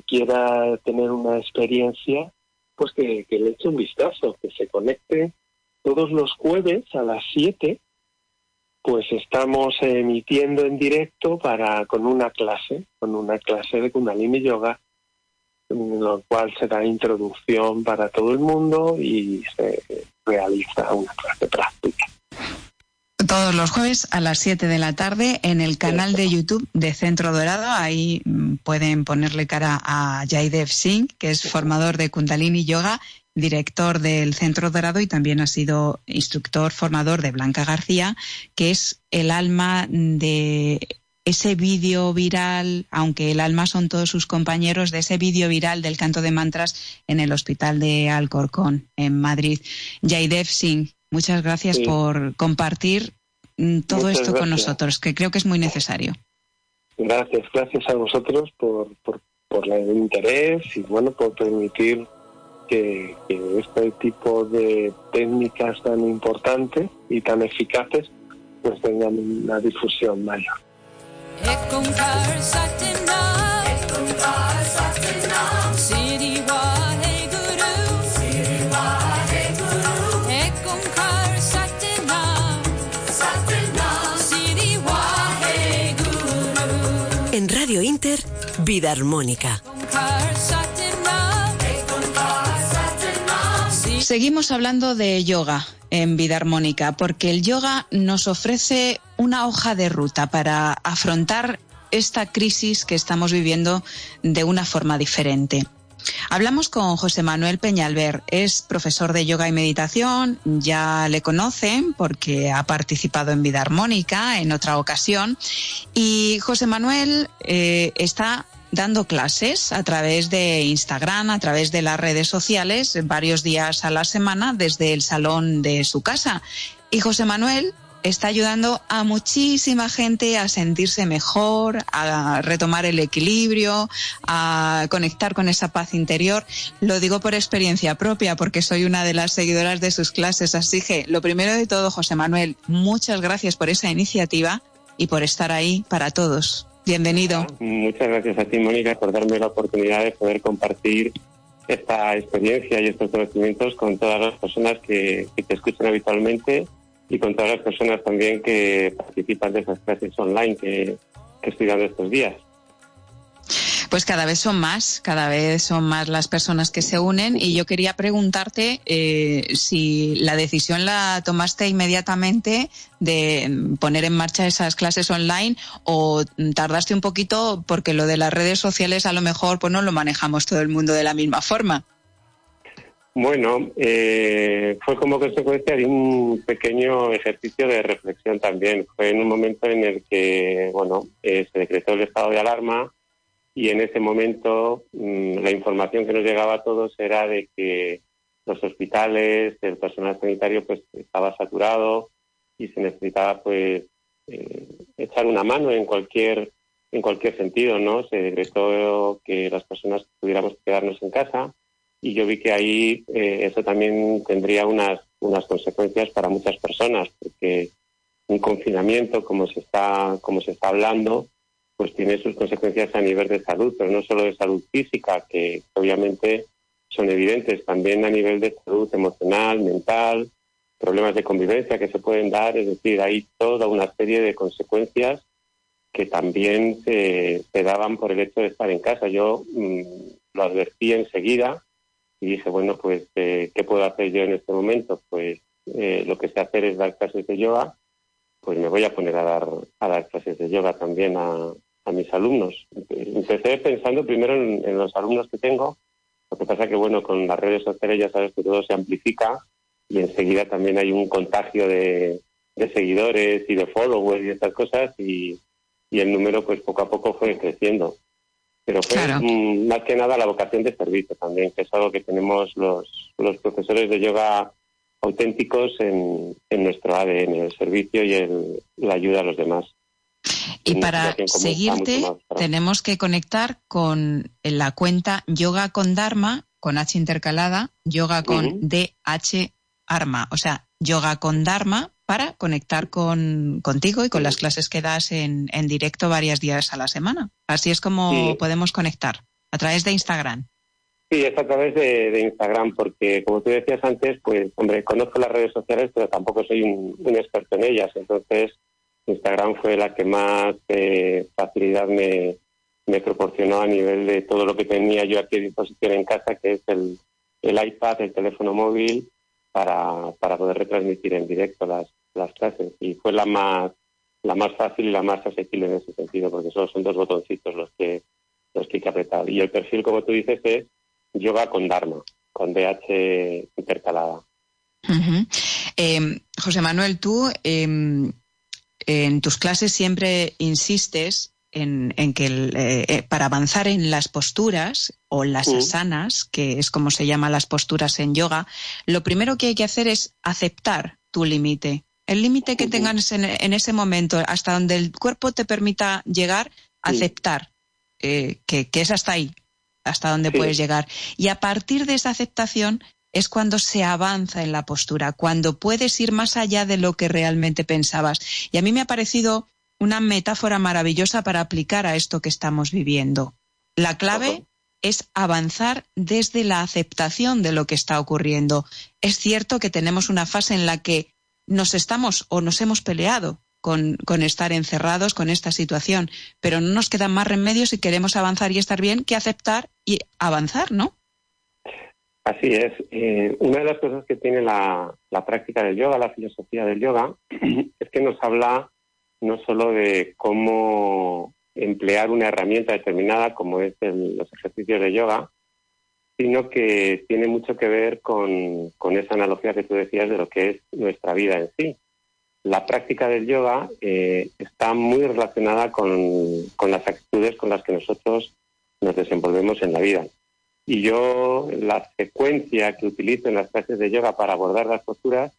quiera tener una experiencia, pues que, le eche un vistazo, que se conecte todos los jueves a las 7, pues estamos emitiendo en directo para con una clase, con una clase de Kundalini Yoga en lo cual se introducción para todo el mundo y se realiza una clase práctica. Todos los jueves a las 7 de la tarde en el canal de YouTube de Centro Dorado. Ahí mm, pueden ponerle cara a Jaidev Singh, que es formador de Kundalini Yoga, director del Centro Dorado y también ha sido instructor formador de Blanca García, que es el alma de ese vídeo viral, aunque el alma son todos sus compañeros, de ese vídeo viral del canto de mantras en el hospital de Alcorcón, en Madrid. Jaidev Singh, muchas gracias por compartir mm, todo esto con nosotros, que creo que es muy necesario. Gracias, gracias a vosotros por, por, el interés y bueno, por permitir que, que este tipo de técnicas tan importantes y tan eficaces pues tengan una difusión mayor. En Radio Inter, Vida Armónica. Seguimos hablando de yoga en Vida Armónica, porque el yoga nos ofrece una hoja de ruta para afrontar esta crisis que estamos viviendo de una forma diferente. Hablamos con José Manuel Peñalver, es profesor de yoga y meditación, ya le conocen porque ha participado en Vida Armónica en otra ocasión y José Manuel eh, está dando clases a través de Instagram, a través de las redes sociales, varios días a la semana desde el salón de su casa. Y José Manuel está ayudando a muchísima gente a sentirse mejor, a retomar el equilibrio, a conectar con esa paz interior. Lo digo por experiencia propia, porque soy una de las seguidoras de sus clases. Así que, lo primero de todo, José Manuel, muchas gracias por esa iniciativa y por estar ahí para todos. Bienvenido. Muchas gracias a ti, Mónica, por darme la oportunidad de poder compartir esta experiencia y estos conocimientos con todas las personas que, te escuchan habitualmente y con todas las personas también que participan de esas clases online que, que estoy dando estos días. Pues cada vez son más, cada vez son más las personas que se unen y yo quería preguntarte eh, si la decisión la tomaste inmediatamente de poner en marcha esas clases online o tardaste un poquito porque lo de las redes sociales a lo mejor pues no lo manejamos todo el mundo de la misma forma. Bueno, eh, fue como consecuencia de un pequeño ejercicio de reflexión también. Fue en un momento en el que, bueno, eh, se decretó el estado de alarma y en ese momento mm, la información que nos llegaba a todos era de que los hospitales, el personal sanitario, pues estaba saturado y se necesitaba, pues, eh, echar una mano en cualquier en cualquier sentido, ¿no? Se decretó que las personas tuviéramos que quedarnos en casa y yo vi que ahí eh, eso también tendría unas, unas consecuencias para muchas personas, porque un confinamiento, como se está, como se está hablando, pues tiene sus consecuencias a nivel de salud, pero no solo de salud física, que obviamente son evidentes, también a nivel de salud emocional, mental, problemas de convivencia que se pueden dar, es decir, hay toda una serie de consecuencias que también se, daban por el hecho de estar en casa. Yo mm, lo advertí enseguida y dije, bueno, pues, eh, ¿qué puedo hacer yo en este momento? Pues eh, lo que sé hacer es dar clases de yoga, pues me voy a poner a dar, a dar clases de yoga también a, a mis alumnos. Empecé pensando primero en, los alumnos que tengo, lo que pasa que, bueno, con las redes sociales ya sabes que todo se amplifica y enseguida también hay un contagio de, seguidores y de followers y estas cosas y, y el número pues poco a poco fue creciendo. Pero fue más que nada la vocación de servicio también, que es algo que tenemos los, los profesores de yoga auténticos en, en nuestro ADN, el servicio y el, la ayuda a los demás. Y para seguirte tenemos que conectar con la cuenta Yoga con Dharma, con H intercalada, Yoga con DH Arma, o sea, Yoga con Dharma para conectar con, contigo y con las clases que das en, en directo varios días a la semana. Así es como podemos conectar, a través de Instagram. Sí, es a través de, Instagram, porque como tú decías antes, pues, hombre, conozco las redes sociales, pero tampoco soy un, experto en ellas. Entonces, Instagram fue la que más eh, facilidad me, proporcionó a nivel de todo lo que tenía yo aquí a disposición en casa, que es el, el iPad, el teléfono móvil para, para poder retransmitir en directo las, las clases. Y fue la más, la más fácil y la más asequible en ese sentido, porque solo son dos botoncitos los que, los que hay que apretar. Y el perfil, como tú dices, es yoga con Dharma, con DH intercalada. Em, José Manuel, tú em, en tus clases siempre insistes en, que eh, eh, para avanzar en las posturas o las asanas, que es como se llaman las posturas en yoga, lo primero que hay que hacer es aceptar tu límite. El límite que tengas en, ese momento, hasta donde el cuerpo te permita llegar, aceptar eh, que, es hasta ahí, hasta donde puedes llegar. Y a partir de esa aceptación es cuando se avanza en la postura, cuando puedes ir más allá de lo que realmente pensabas. Y a mí me ha parecido una metáfora maravillosa para aplicar a esto que estamos viviendo. La clave es avanzar desde la aceptación de lo que está ocurriendo. Es cierto que tenemos una fase en la que nos estamos o nos hemos peleado con, con, estar encerrados con esta situación, pero no nos quedan más remedios si queremos avanzar y estar bien que aceptar y avanzar, ¿no? Así es. Eh, una de las cosas que tiene la, la práctica del yoga, la filosofía del yoga, es que nos habla no solo de cómo emplear una herramienta determinada como es los ejercicios de yoga, sino que tiene mucho que ver con, esa analogía que tú decías de lo que es nuestra vida en sí. La práctica del yoga eh, está muy relacionada con, las actitudes con las que nosotros nos desenvolvemos en la vida. Y yo la secuencia que utilizo en las clases de yoga para abordar las posturas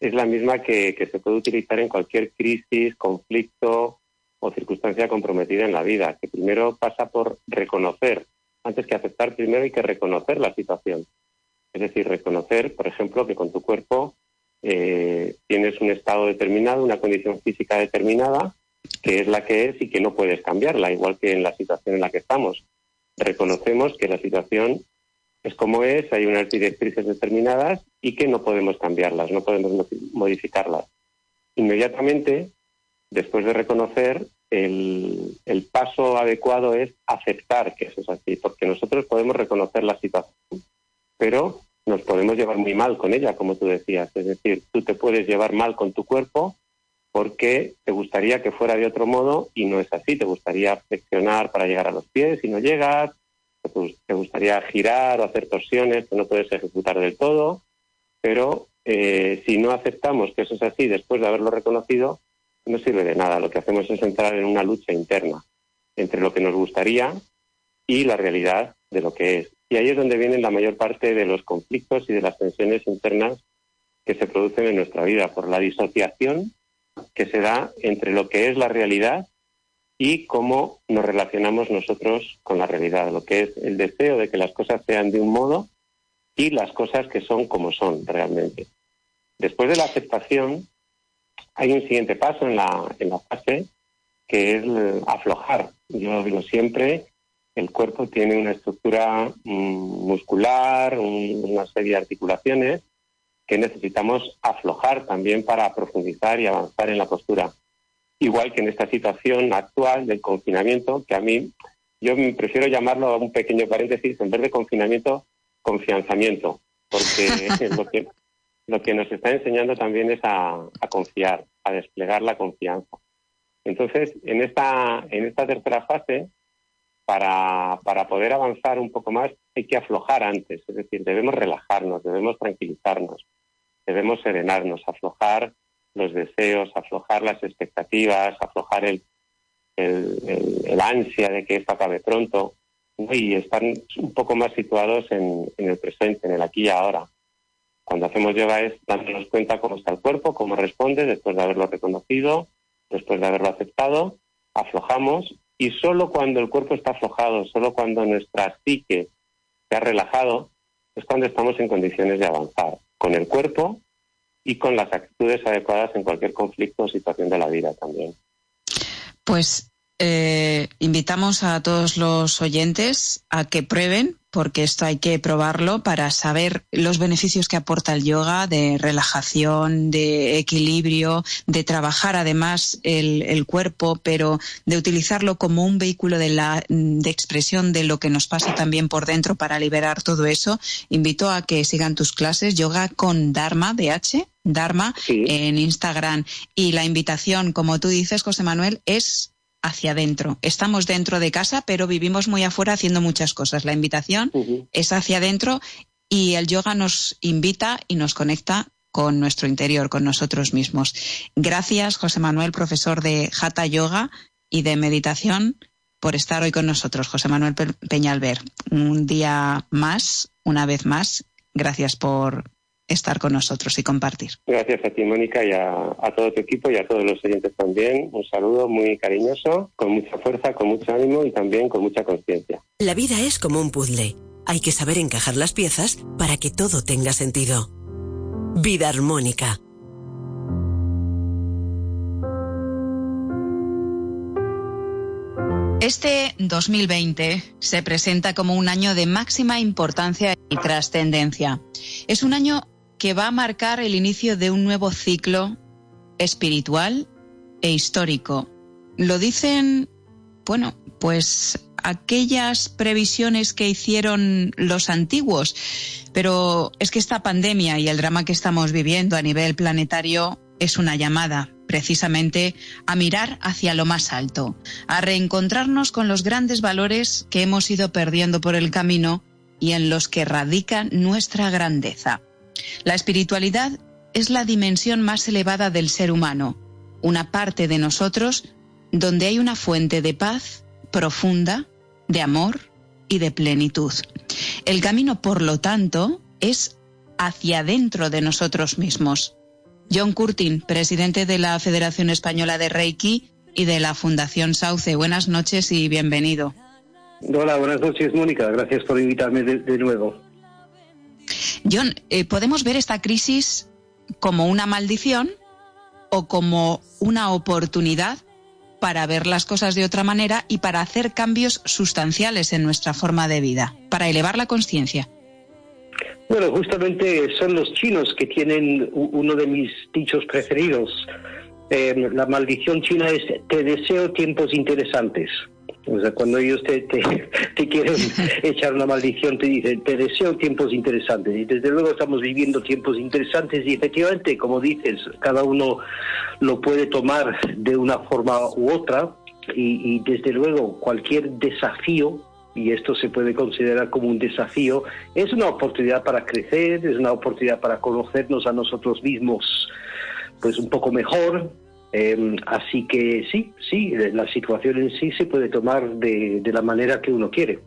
es la misma que, que se puede utilizar en cualquier crisis, conflicto o circunstancia comprometida en la vida, que primero pasa por reconocer, antes que aceptar, primero hay que reconocer la situación. Es decir, reconocer, por ejemplo, que con tu cuerpo eh, tienes un estado determinado, una condición física determinada, que es la que es y que no puedes cambiarla, igual que en la situación en la que estamos. Reconocemos que la situación es como es, hay unas directrices determinadas y que no podemos cambiarlas, no podemos modificarlas. Inmediatamente, después de reconocer, el, el, paso adecuado es aceptar que eso es así, porque nosotros podemos reconocer la situación, pero nos podemos llevar muy mal con ella, como tú decías. Es decir, tú te puedes llevar mal con tu cuerpo porque te gustaría que fuera de otro modo y no es así. Te gustaría flexionar para llegar a los pies y no llegas. Te gustaría girar o hacer torsiones que no puedes ejecutar del todo. Pero eh, si no aceptamos que eso es así después de haberlo reconocido, no sirve de nada. Lo que hacemos es entrar en una lucha interna entre lo que nos gustaría y la realidad de lo que es. Y ahí es donde vienen la mayor parte de los conflictos y de las tensiones internas que se producen en nuestra vida, por la disociación que se da entre lo que es la realidad y cómo nos relacionamos nosotros con la realidad, lo que es el deseo de que las cosas sean de un modo y las cosas que son como son realmente. Después de la aceptación, hay un siguiente paso en la, en la fase que es aflojar. Yo digo siempre el cuerpo tiene una estructura mm, muscular, una serie de articulaciones que necesitamos aflojar también para profundizar y avanzar en la postura. Igual que en esta situación actual del confinamiento, que a mí yo prefiero llamarlo a un pequeño paréntesis, en vez de confinamiento, confianzamiento, porque lo, que, lo que nos está enseñando también es a, a confiar, a desplegar la confianza. Entonces, en esta, en esta tercera fase, para, para poder avanzar un poco más hay que aflojar antes, es decir, debemos relajarnos, debemos tranquilizarnos, debemos serenarnos, aflojar los deseos, aflojar las expectativas, aflojar el, el, ansia de que esto acabe pronto y estar un poco más situados en, en, el presente, en el aquí y ahora. Cuando hacemos yoga es dándonos cuenta cómo está el cuerpo, cómo responde después de haberlo reconocido, después de haberlo aceptado, aflojamos y solo cuando el cuerpo está aflojado, solo cuando nuestra psique se ha relajado, es cuando estamos en condiciones de avanzar con el cuerpo y con las actitudes adecuadas en cualquier conflicto o situación de la vida también. Pues eh, invitamos a todos los oyentes a que prueben porque esto hay que probarlo para saber los beneficios que aporta el yoga de relajación, de equilibrio, de trabajar además el, cuerpo, pero de utilizarlo como un vehículo de, la, de expresión de lo que nos pasa también por dentro para liberar todo eso. Invito a que sigan tus clases, yoga con Dharma, DH, Dharma, en Instagram. Y la invitación, como tú dices, José Manuel, es hacia adentro. Estamos dentro de casa, pero vivimos muy afuera haciendo muchas cosas. La invitación es hacia adentro y el yoga nos invita y nos conecta con nuestro interior, con nosotros mismos. Gracias, José Manuel, profesor de Hatha Yoga y de meditación, por estar hoy con nosotros, José Manuel Peñalver. Un día más, una vez más, gracias por estar con nosotros y compartir. Gracias a ti, Mónica, y a, todo tu equipo y a todos los oyentes también. Un saludo muy cariñoso, con mucha fuerza, con mucho ánimo y también con mucha conciencia. La vida es como un puzzle. Hay que saber encajar las piezas para que todo tenga sentido. Vida armónica. Este 2020 se presenta como un año de máxima importancia y trascendencia. Es un año que va a marcar el inicio de un nuevo ciclo espiritual e histórico. Lo dicen, bueno, pues aquellas previsiones que hicieron los antiguos, pero es que esta pandemia y el drama que estamos viviendo a nivel planetario es una llamada precisamente a mirar hacia lo más alto, a reencontrarnos con los grandes valores que hemos ido perdiendo por el camino y en los que radica nuestra grandeza. La espiritualidad es la dimensión más elevada del ser humano, una parte de nosotros donde hay una fuente de paz profunda, de amor y de plenitud. El camino, por lo tanto, es hacia dentro de nosotros mismos. John Curtin, presidente de la Federación Española de Reiki y de la Fundación Sauce. Buenas noches y bienvenido. Hola, buenas noches, Mónica. Gracias por invitarme de, nuevo. John, eh, ¿podemos ver esta crisis como una maldición o como una oportunidad para ver las cosas de otra manera y para hacer cambios sustanciales en nuestra forma de vida, para elevar la conciencia? Bueno, justamente son los chinos que tienen uno de mis dichos preferidos. Eh, la maldición china es te deseo tiempos interesantes. O sea, cuando ellos te, te, quieren echar una maldición, te dicen, te deseo tiempos interesantes. Y desde luego estamos viviendo tiempos interesantes y efectivamente, como dices, cada uno lo puede tomar de una forma u otra. Y, y desde luego, cualquier desafío, y esto se puede considerar como un desafío, es una oportunidad para crecer, es una oportunidad para conocernos a nosotros mismos pues un poco mejor, Em, así que sí, sí, la situación en sí se puede tomar de, la manera que uno quiere.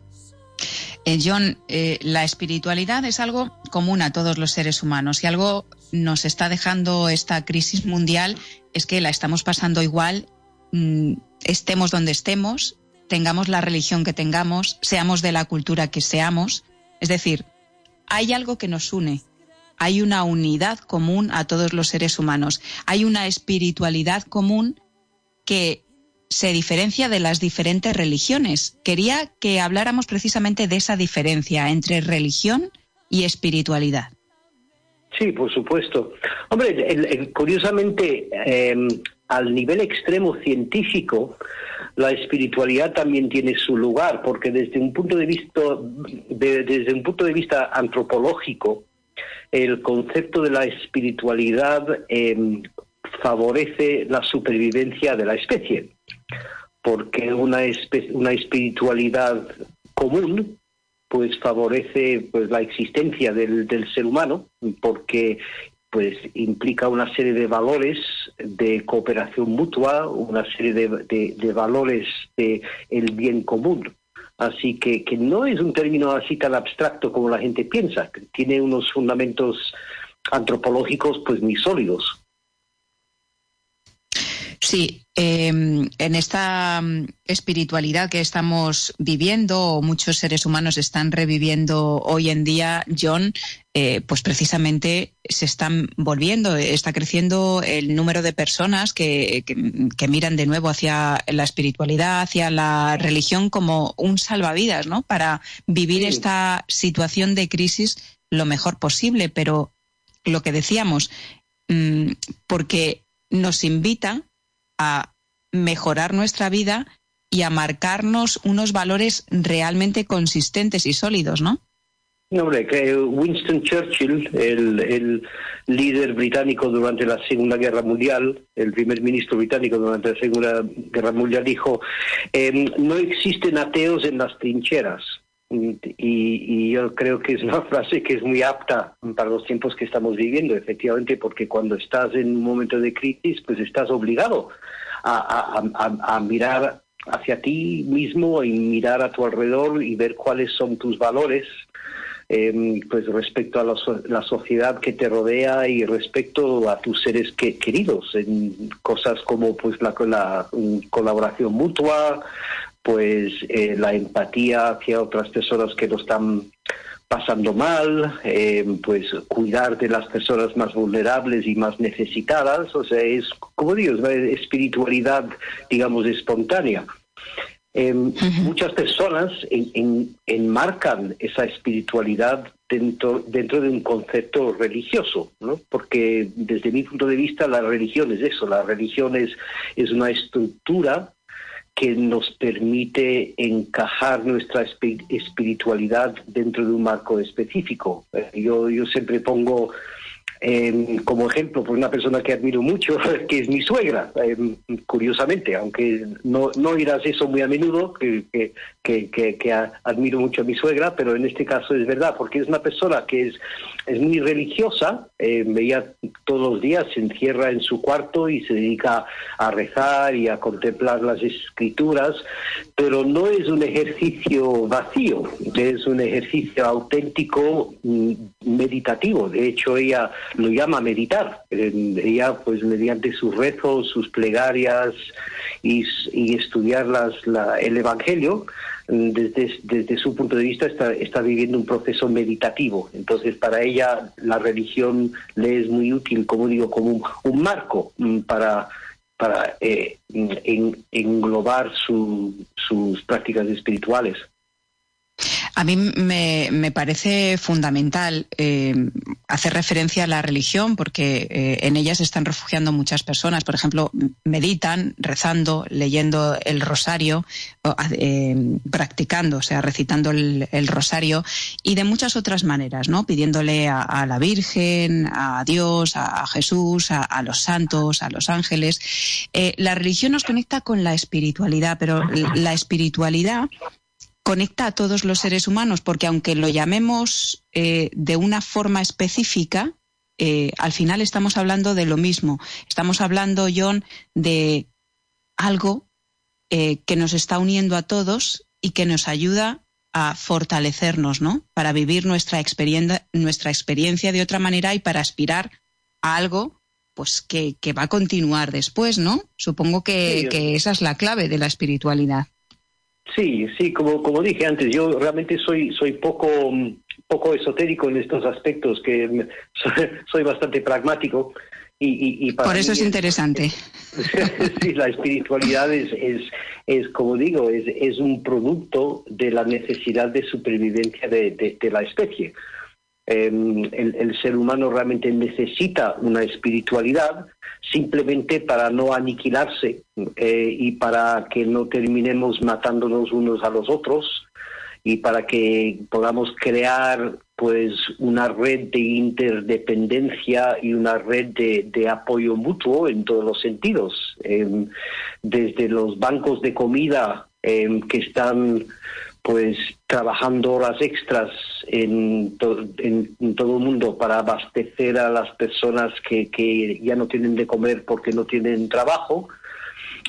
Eh, John, eh, la espiritualidad es algo común a todos los seres humanos y algo nos está dejando esta crisis mundial es que la estamos pasando igual, mm, estemos donde estemos, tengamos la religión que tengamos, seamos de la cultura que seamos. Es decir, hay algo que nos une, hay una unidad común a todos los seres humanos, hay una espiritualidad común que se diferencia de las diferentes religiones. Quería que habláramos precisamente de esa diferencia entre religión y espiritualidad. Sí, por supuesto. Hombre, curiosamente, em, al nivel extremo científico, la espiritualidad también tiene su lugar, porque desde un punto de vista, desde un punto de vista antropológico, el concepto de la espiritualidad em, favorece la supervivencia de la especie, porque una, espiritualidad común pues favorece pues la existencia del, ser humano, porque pues implica una serie de valores de cooperación mutua, una serie de, valores de el bien común. Así que, que no es un término así tan abstracto como la gente piensa, tiene unos fundamentos antropológicos pues muy sólidos. Sí, em, en esta mm, espiritualidad que estamos viviendo, muchos seres humanos están reviviendo hoy en día, John, eh, pues precisamente se están volviendo, está creciendo el número de personas que, miran de nuevo hacia la espiritualidad, hacia la religión como un salvavidas, ¿no? Para vivir esta situación de crisis lo mejor posible, pero lo que decíamos, mm, porque nos invita a mejorar nuestra vida y a marcarnos unos valores realmente consistentes y sólidos, ¿no? No, hombre, que Winston Churchill, el, líder británico durante la Segunda Guerra Mundial, el primer ministro británico durante la Segunda Guerra Mundial, dijo, em, no existen ateos en las trincheras. Y, y, yo creo que es una frase que es muy apta para los tiempos que estamos viviendo, efectivamente, porque cuando estás en un momento de crisis, pues estás obligado a, mirar hacia ti mismo y mirar a tu alrededor y ver cuáles son tus valores em, pues respecto a la, sociedad que te rodea y respecto a tus seres queridos en cosas como pues la, la colaboración mutua pues eh, la empatía hacia otras personas que no están pasando mal, eh, pues cuidar de las personas más vulnerables y más necesitadas, o sea, es, como digo, es espiritualidad, digamos, espontánea. Eh, muchas personas enmarcan esa espiritualidad dentro, dentro de un concepto religioso, ¿no? porque desde mi punto de vista la religión es eso, la religión es, es una estructura que nos permite encajar nuestra espiritualidad dentro de un marco específico. Eh, yo, yo siempre pongo Em, como ejemplo, por una persona que admiro mucho, que es mi suegra, em, curiosamente, aunque no, no dirás eso muy a menudo, que, que, que, admiro mucho a mi suegra, pero en este caso es verdad, porque es una persona que es, es muy religiosa, eh, veía todos los días, se encierra en su cuarto y se dedica a rezar y a contemplar las escrituras, pero no es un ejercicio vacío, es un ejercicio auténtico mm, meditativo. De hecho, ella lo llama meditar. ella, pues mediante sus rezos, sus plegarias y, estudiar las, el Evangelio, desde, desde su punto de vista está, está viviendo un proceso meditativo. Entonces, para ella la religión le es muy útil, como digo, como un, marco mm, para, para eh, englobar sus prácticas espirituales. A mí me, parece fundamental eh, hacer referencia a la religión porque eh, en ella se están refugiando muchas personas. Por ejemplo, meditan rezando, leyendo el rosario, eh, practicando, o sea, recitando el, rosario y de muchas otras maneras, ¿no? Pidiéndole a, la Virgen, a Dios, a, Jesús, a, a, los santos, a los ángeles. la religión nos conecta con la espiritualidad, pero la espiritualidad conecta a todos los seres humanos, porque aunque lo llamemos eh, de una forma específica, eh, al final estamos hablando de lo mismo. Estamos hablando, John, de algo eh, que nos está uniendo a todos y que nos ayuda a fortalecernos, ¿no? Para vivir nuestra experiencia, nuestra experiencia de otra manera y para aspirar a algo pues que, va a continuar después, ¿no? Supongo que esa es la clave de la espiritualidad. Sí, sí, como, como dije antes, yo realmente soy, soy poco, poco esotérico en estos aspectos, que soy, bastante pragmático. Y, Por eso es interesante. sí, la espiritualidad es, es, es como digo, es, es, un producto de la necesidad de supervivencia de, de la especie. Em, el, ser humano realmente necesita una espiritualidad simplemente para no aniquilarse eh, y para que no terminemos matándonos unos a los otros y para que podamos crear pues una red de interdependencia y una red de, apoyo mutuo en todos los sentidos, em, desde los bancos de comida em, que están pues trabajando horas extras en, todo el mundo para abastecer a las personas que, que, ya no tienen de comer porque no tienen trabajo,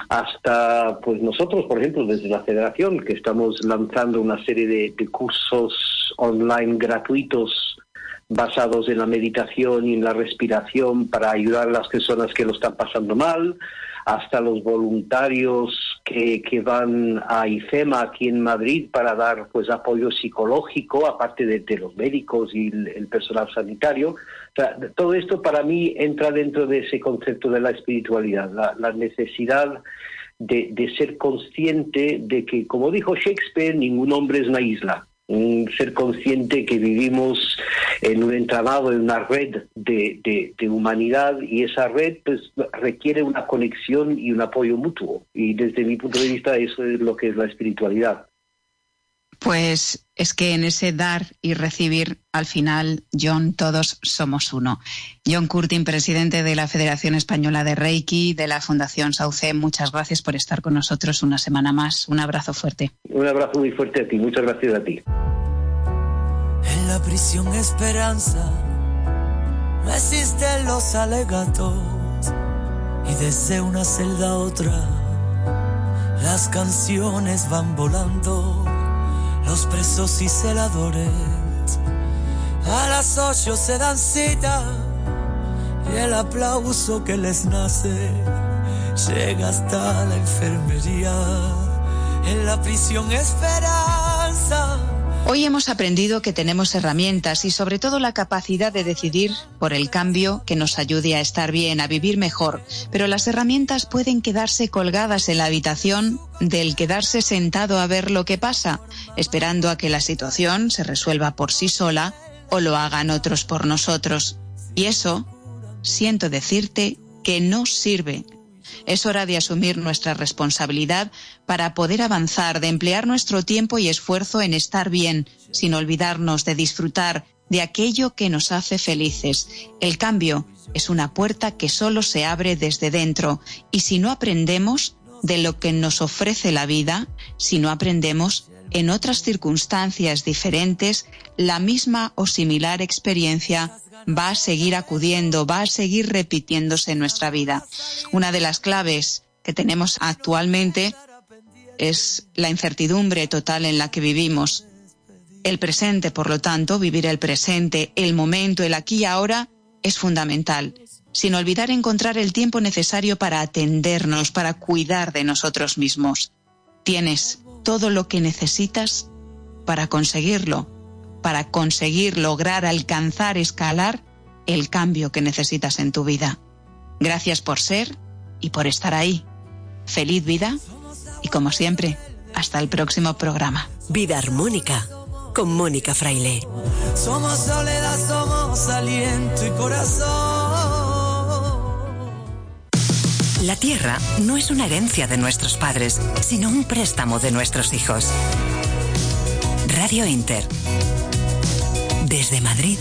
hasta pues nosotros, por ejemplo, desde la Federación, que estamos lanzando una serie de, de cursos online gratuitos basados en la meditación y en la respiración para ayudar a las personas que lo están pasando mal, hasta los voluntarios que, que, van a IFEMA aquí en Madrid para dar pues apoyo psicológico, aparte de, los médicos y el, personal sanitario. todo esto para mí entra dentro de ese concepto de la espiritualidad, la, necesidad de, de, ser consciente de que, como dijo Shakespeare, ningún hombre es una isla ser consciente que vivimos en un entramado, en una red de, de, humanidad y esa red pues requiere una conexión y un apoyo mutuo. Y desde mi punto de vista eso es lo que es la espiritualidad. Pues es que en ese dar y recibir, al final, John, todos somos uno. John Curtin, presidente de la Federación Española de Reiki, de la Fundación Sauce, muchas gracias por estar con nosotros una semana más. Un abrazo fuerte. Un abrazo muy fuerte a ti. Muchas gracias a ti. En la prisión esperanza no existen los alegatos y desde una celda a otra las canciones van volando los presos y celadores. A las ocho se dan cita. Y el aplauso que les nace llega hasta la enfermería. En la prisión esperanza. Hoy hemos aprendido que tenemos herramientas y sobre todo la capacidad de decidir por el cambio que nos ayude a estar bien, a vivir mejor. Pero las herramientas pueden quedarse colgadas en la habitación del quedarse sentado a ver lo que pasa, esperando a que la situación se resuelva por sí sola o lo hagan otros por nosotros. Y eso, siento decirte, que no sirve. Es hora de asumir nuestra responsabilidad para poder avanzar, de emplear nuestro tiempo y esfuerzo en estar bien, sin olvidarnos de disfrutar de aquello que nos hace felices. El cambio es una puerta que solo se abre desde dentro y si no aprendemos, de lo que nos ofrece la vida, si no aprendemos en otras circunstancias diferentes, la misma o similar experiencia va a seguir acudiendo, va a seguir repitiéndose en nuestra vida. Una de las claves que tenemos actualmente es la incertidumbre total en la que vivimos. El presente, por lo tanto, vivir el presente, el momento, el aquí y ahora, es fundamental, sin olvidar encontrar el tiempo necesario para atendernos, para cuidar de nosotros mismos. Tienes todo lo que necesitas para conseguirlo, para conseguir lograr alcanzar, escalar el cambio que necesitas en tu vida. Gracias por ser y por estar ahí. Feliz vida y como siempre, hasta el próximo programa. Vida armónica con Mónica Fraile. Somos soledad, somos aliento y corazón. La tierra no es una herencia de nuestros padres, sino un préstamo de nuestros hijos. Radio Inter. Desde Madrid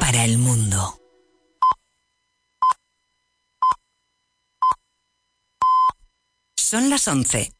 para el mundo. Son las 11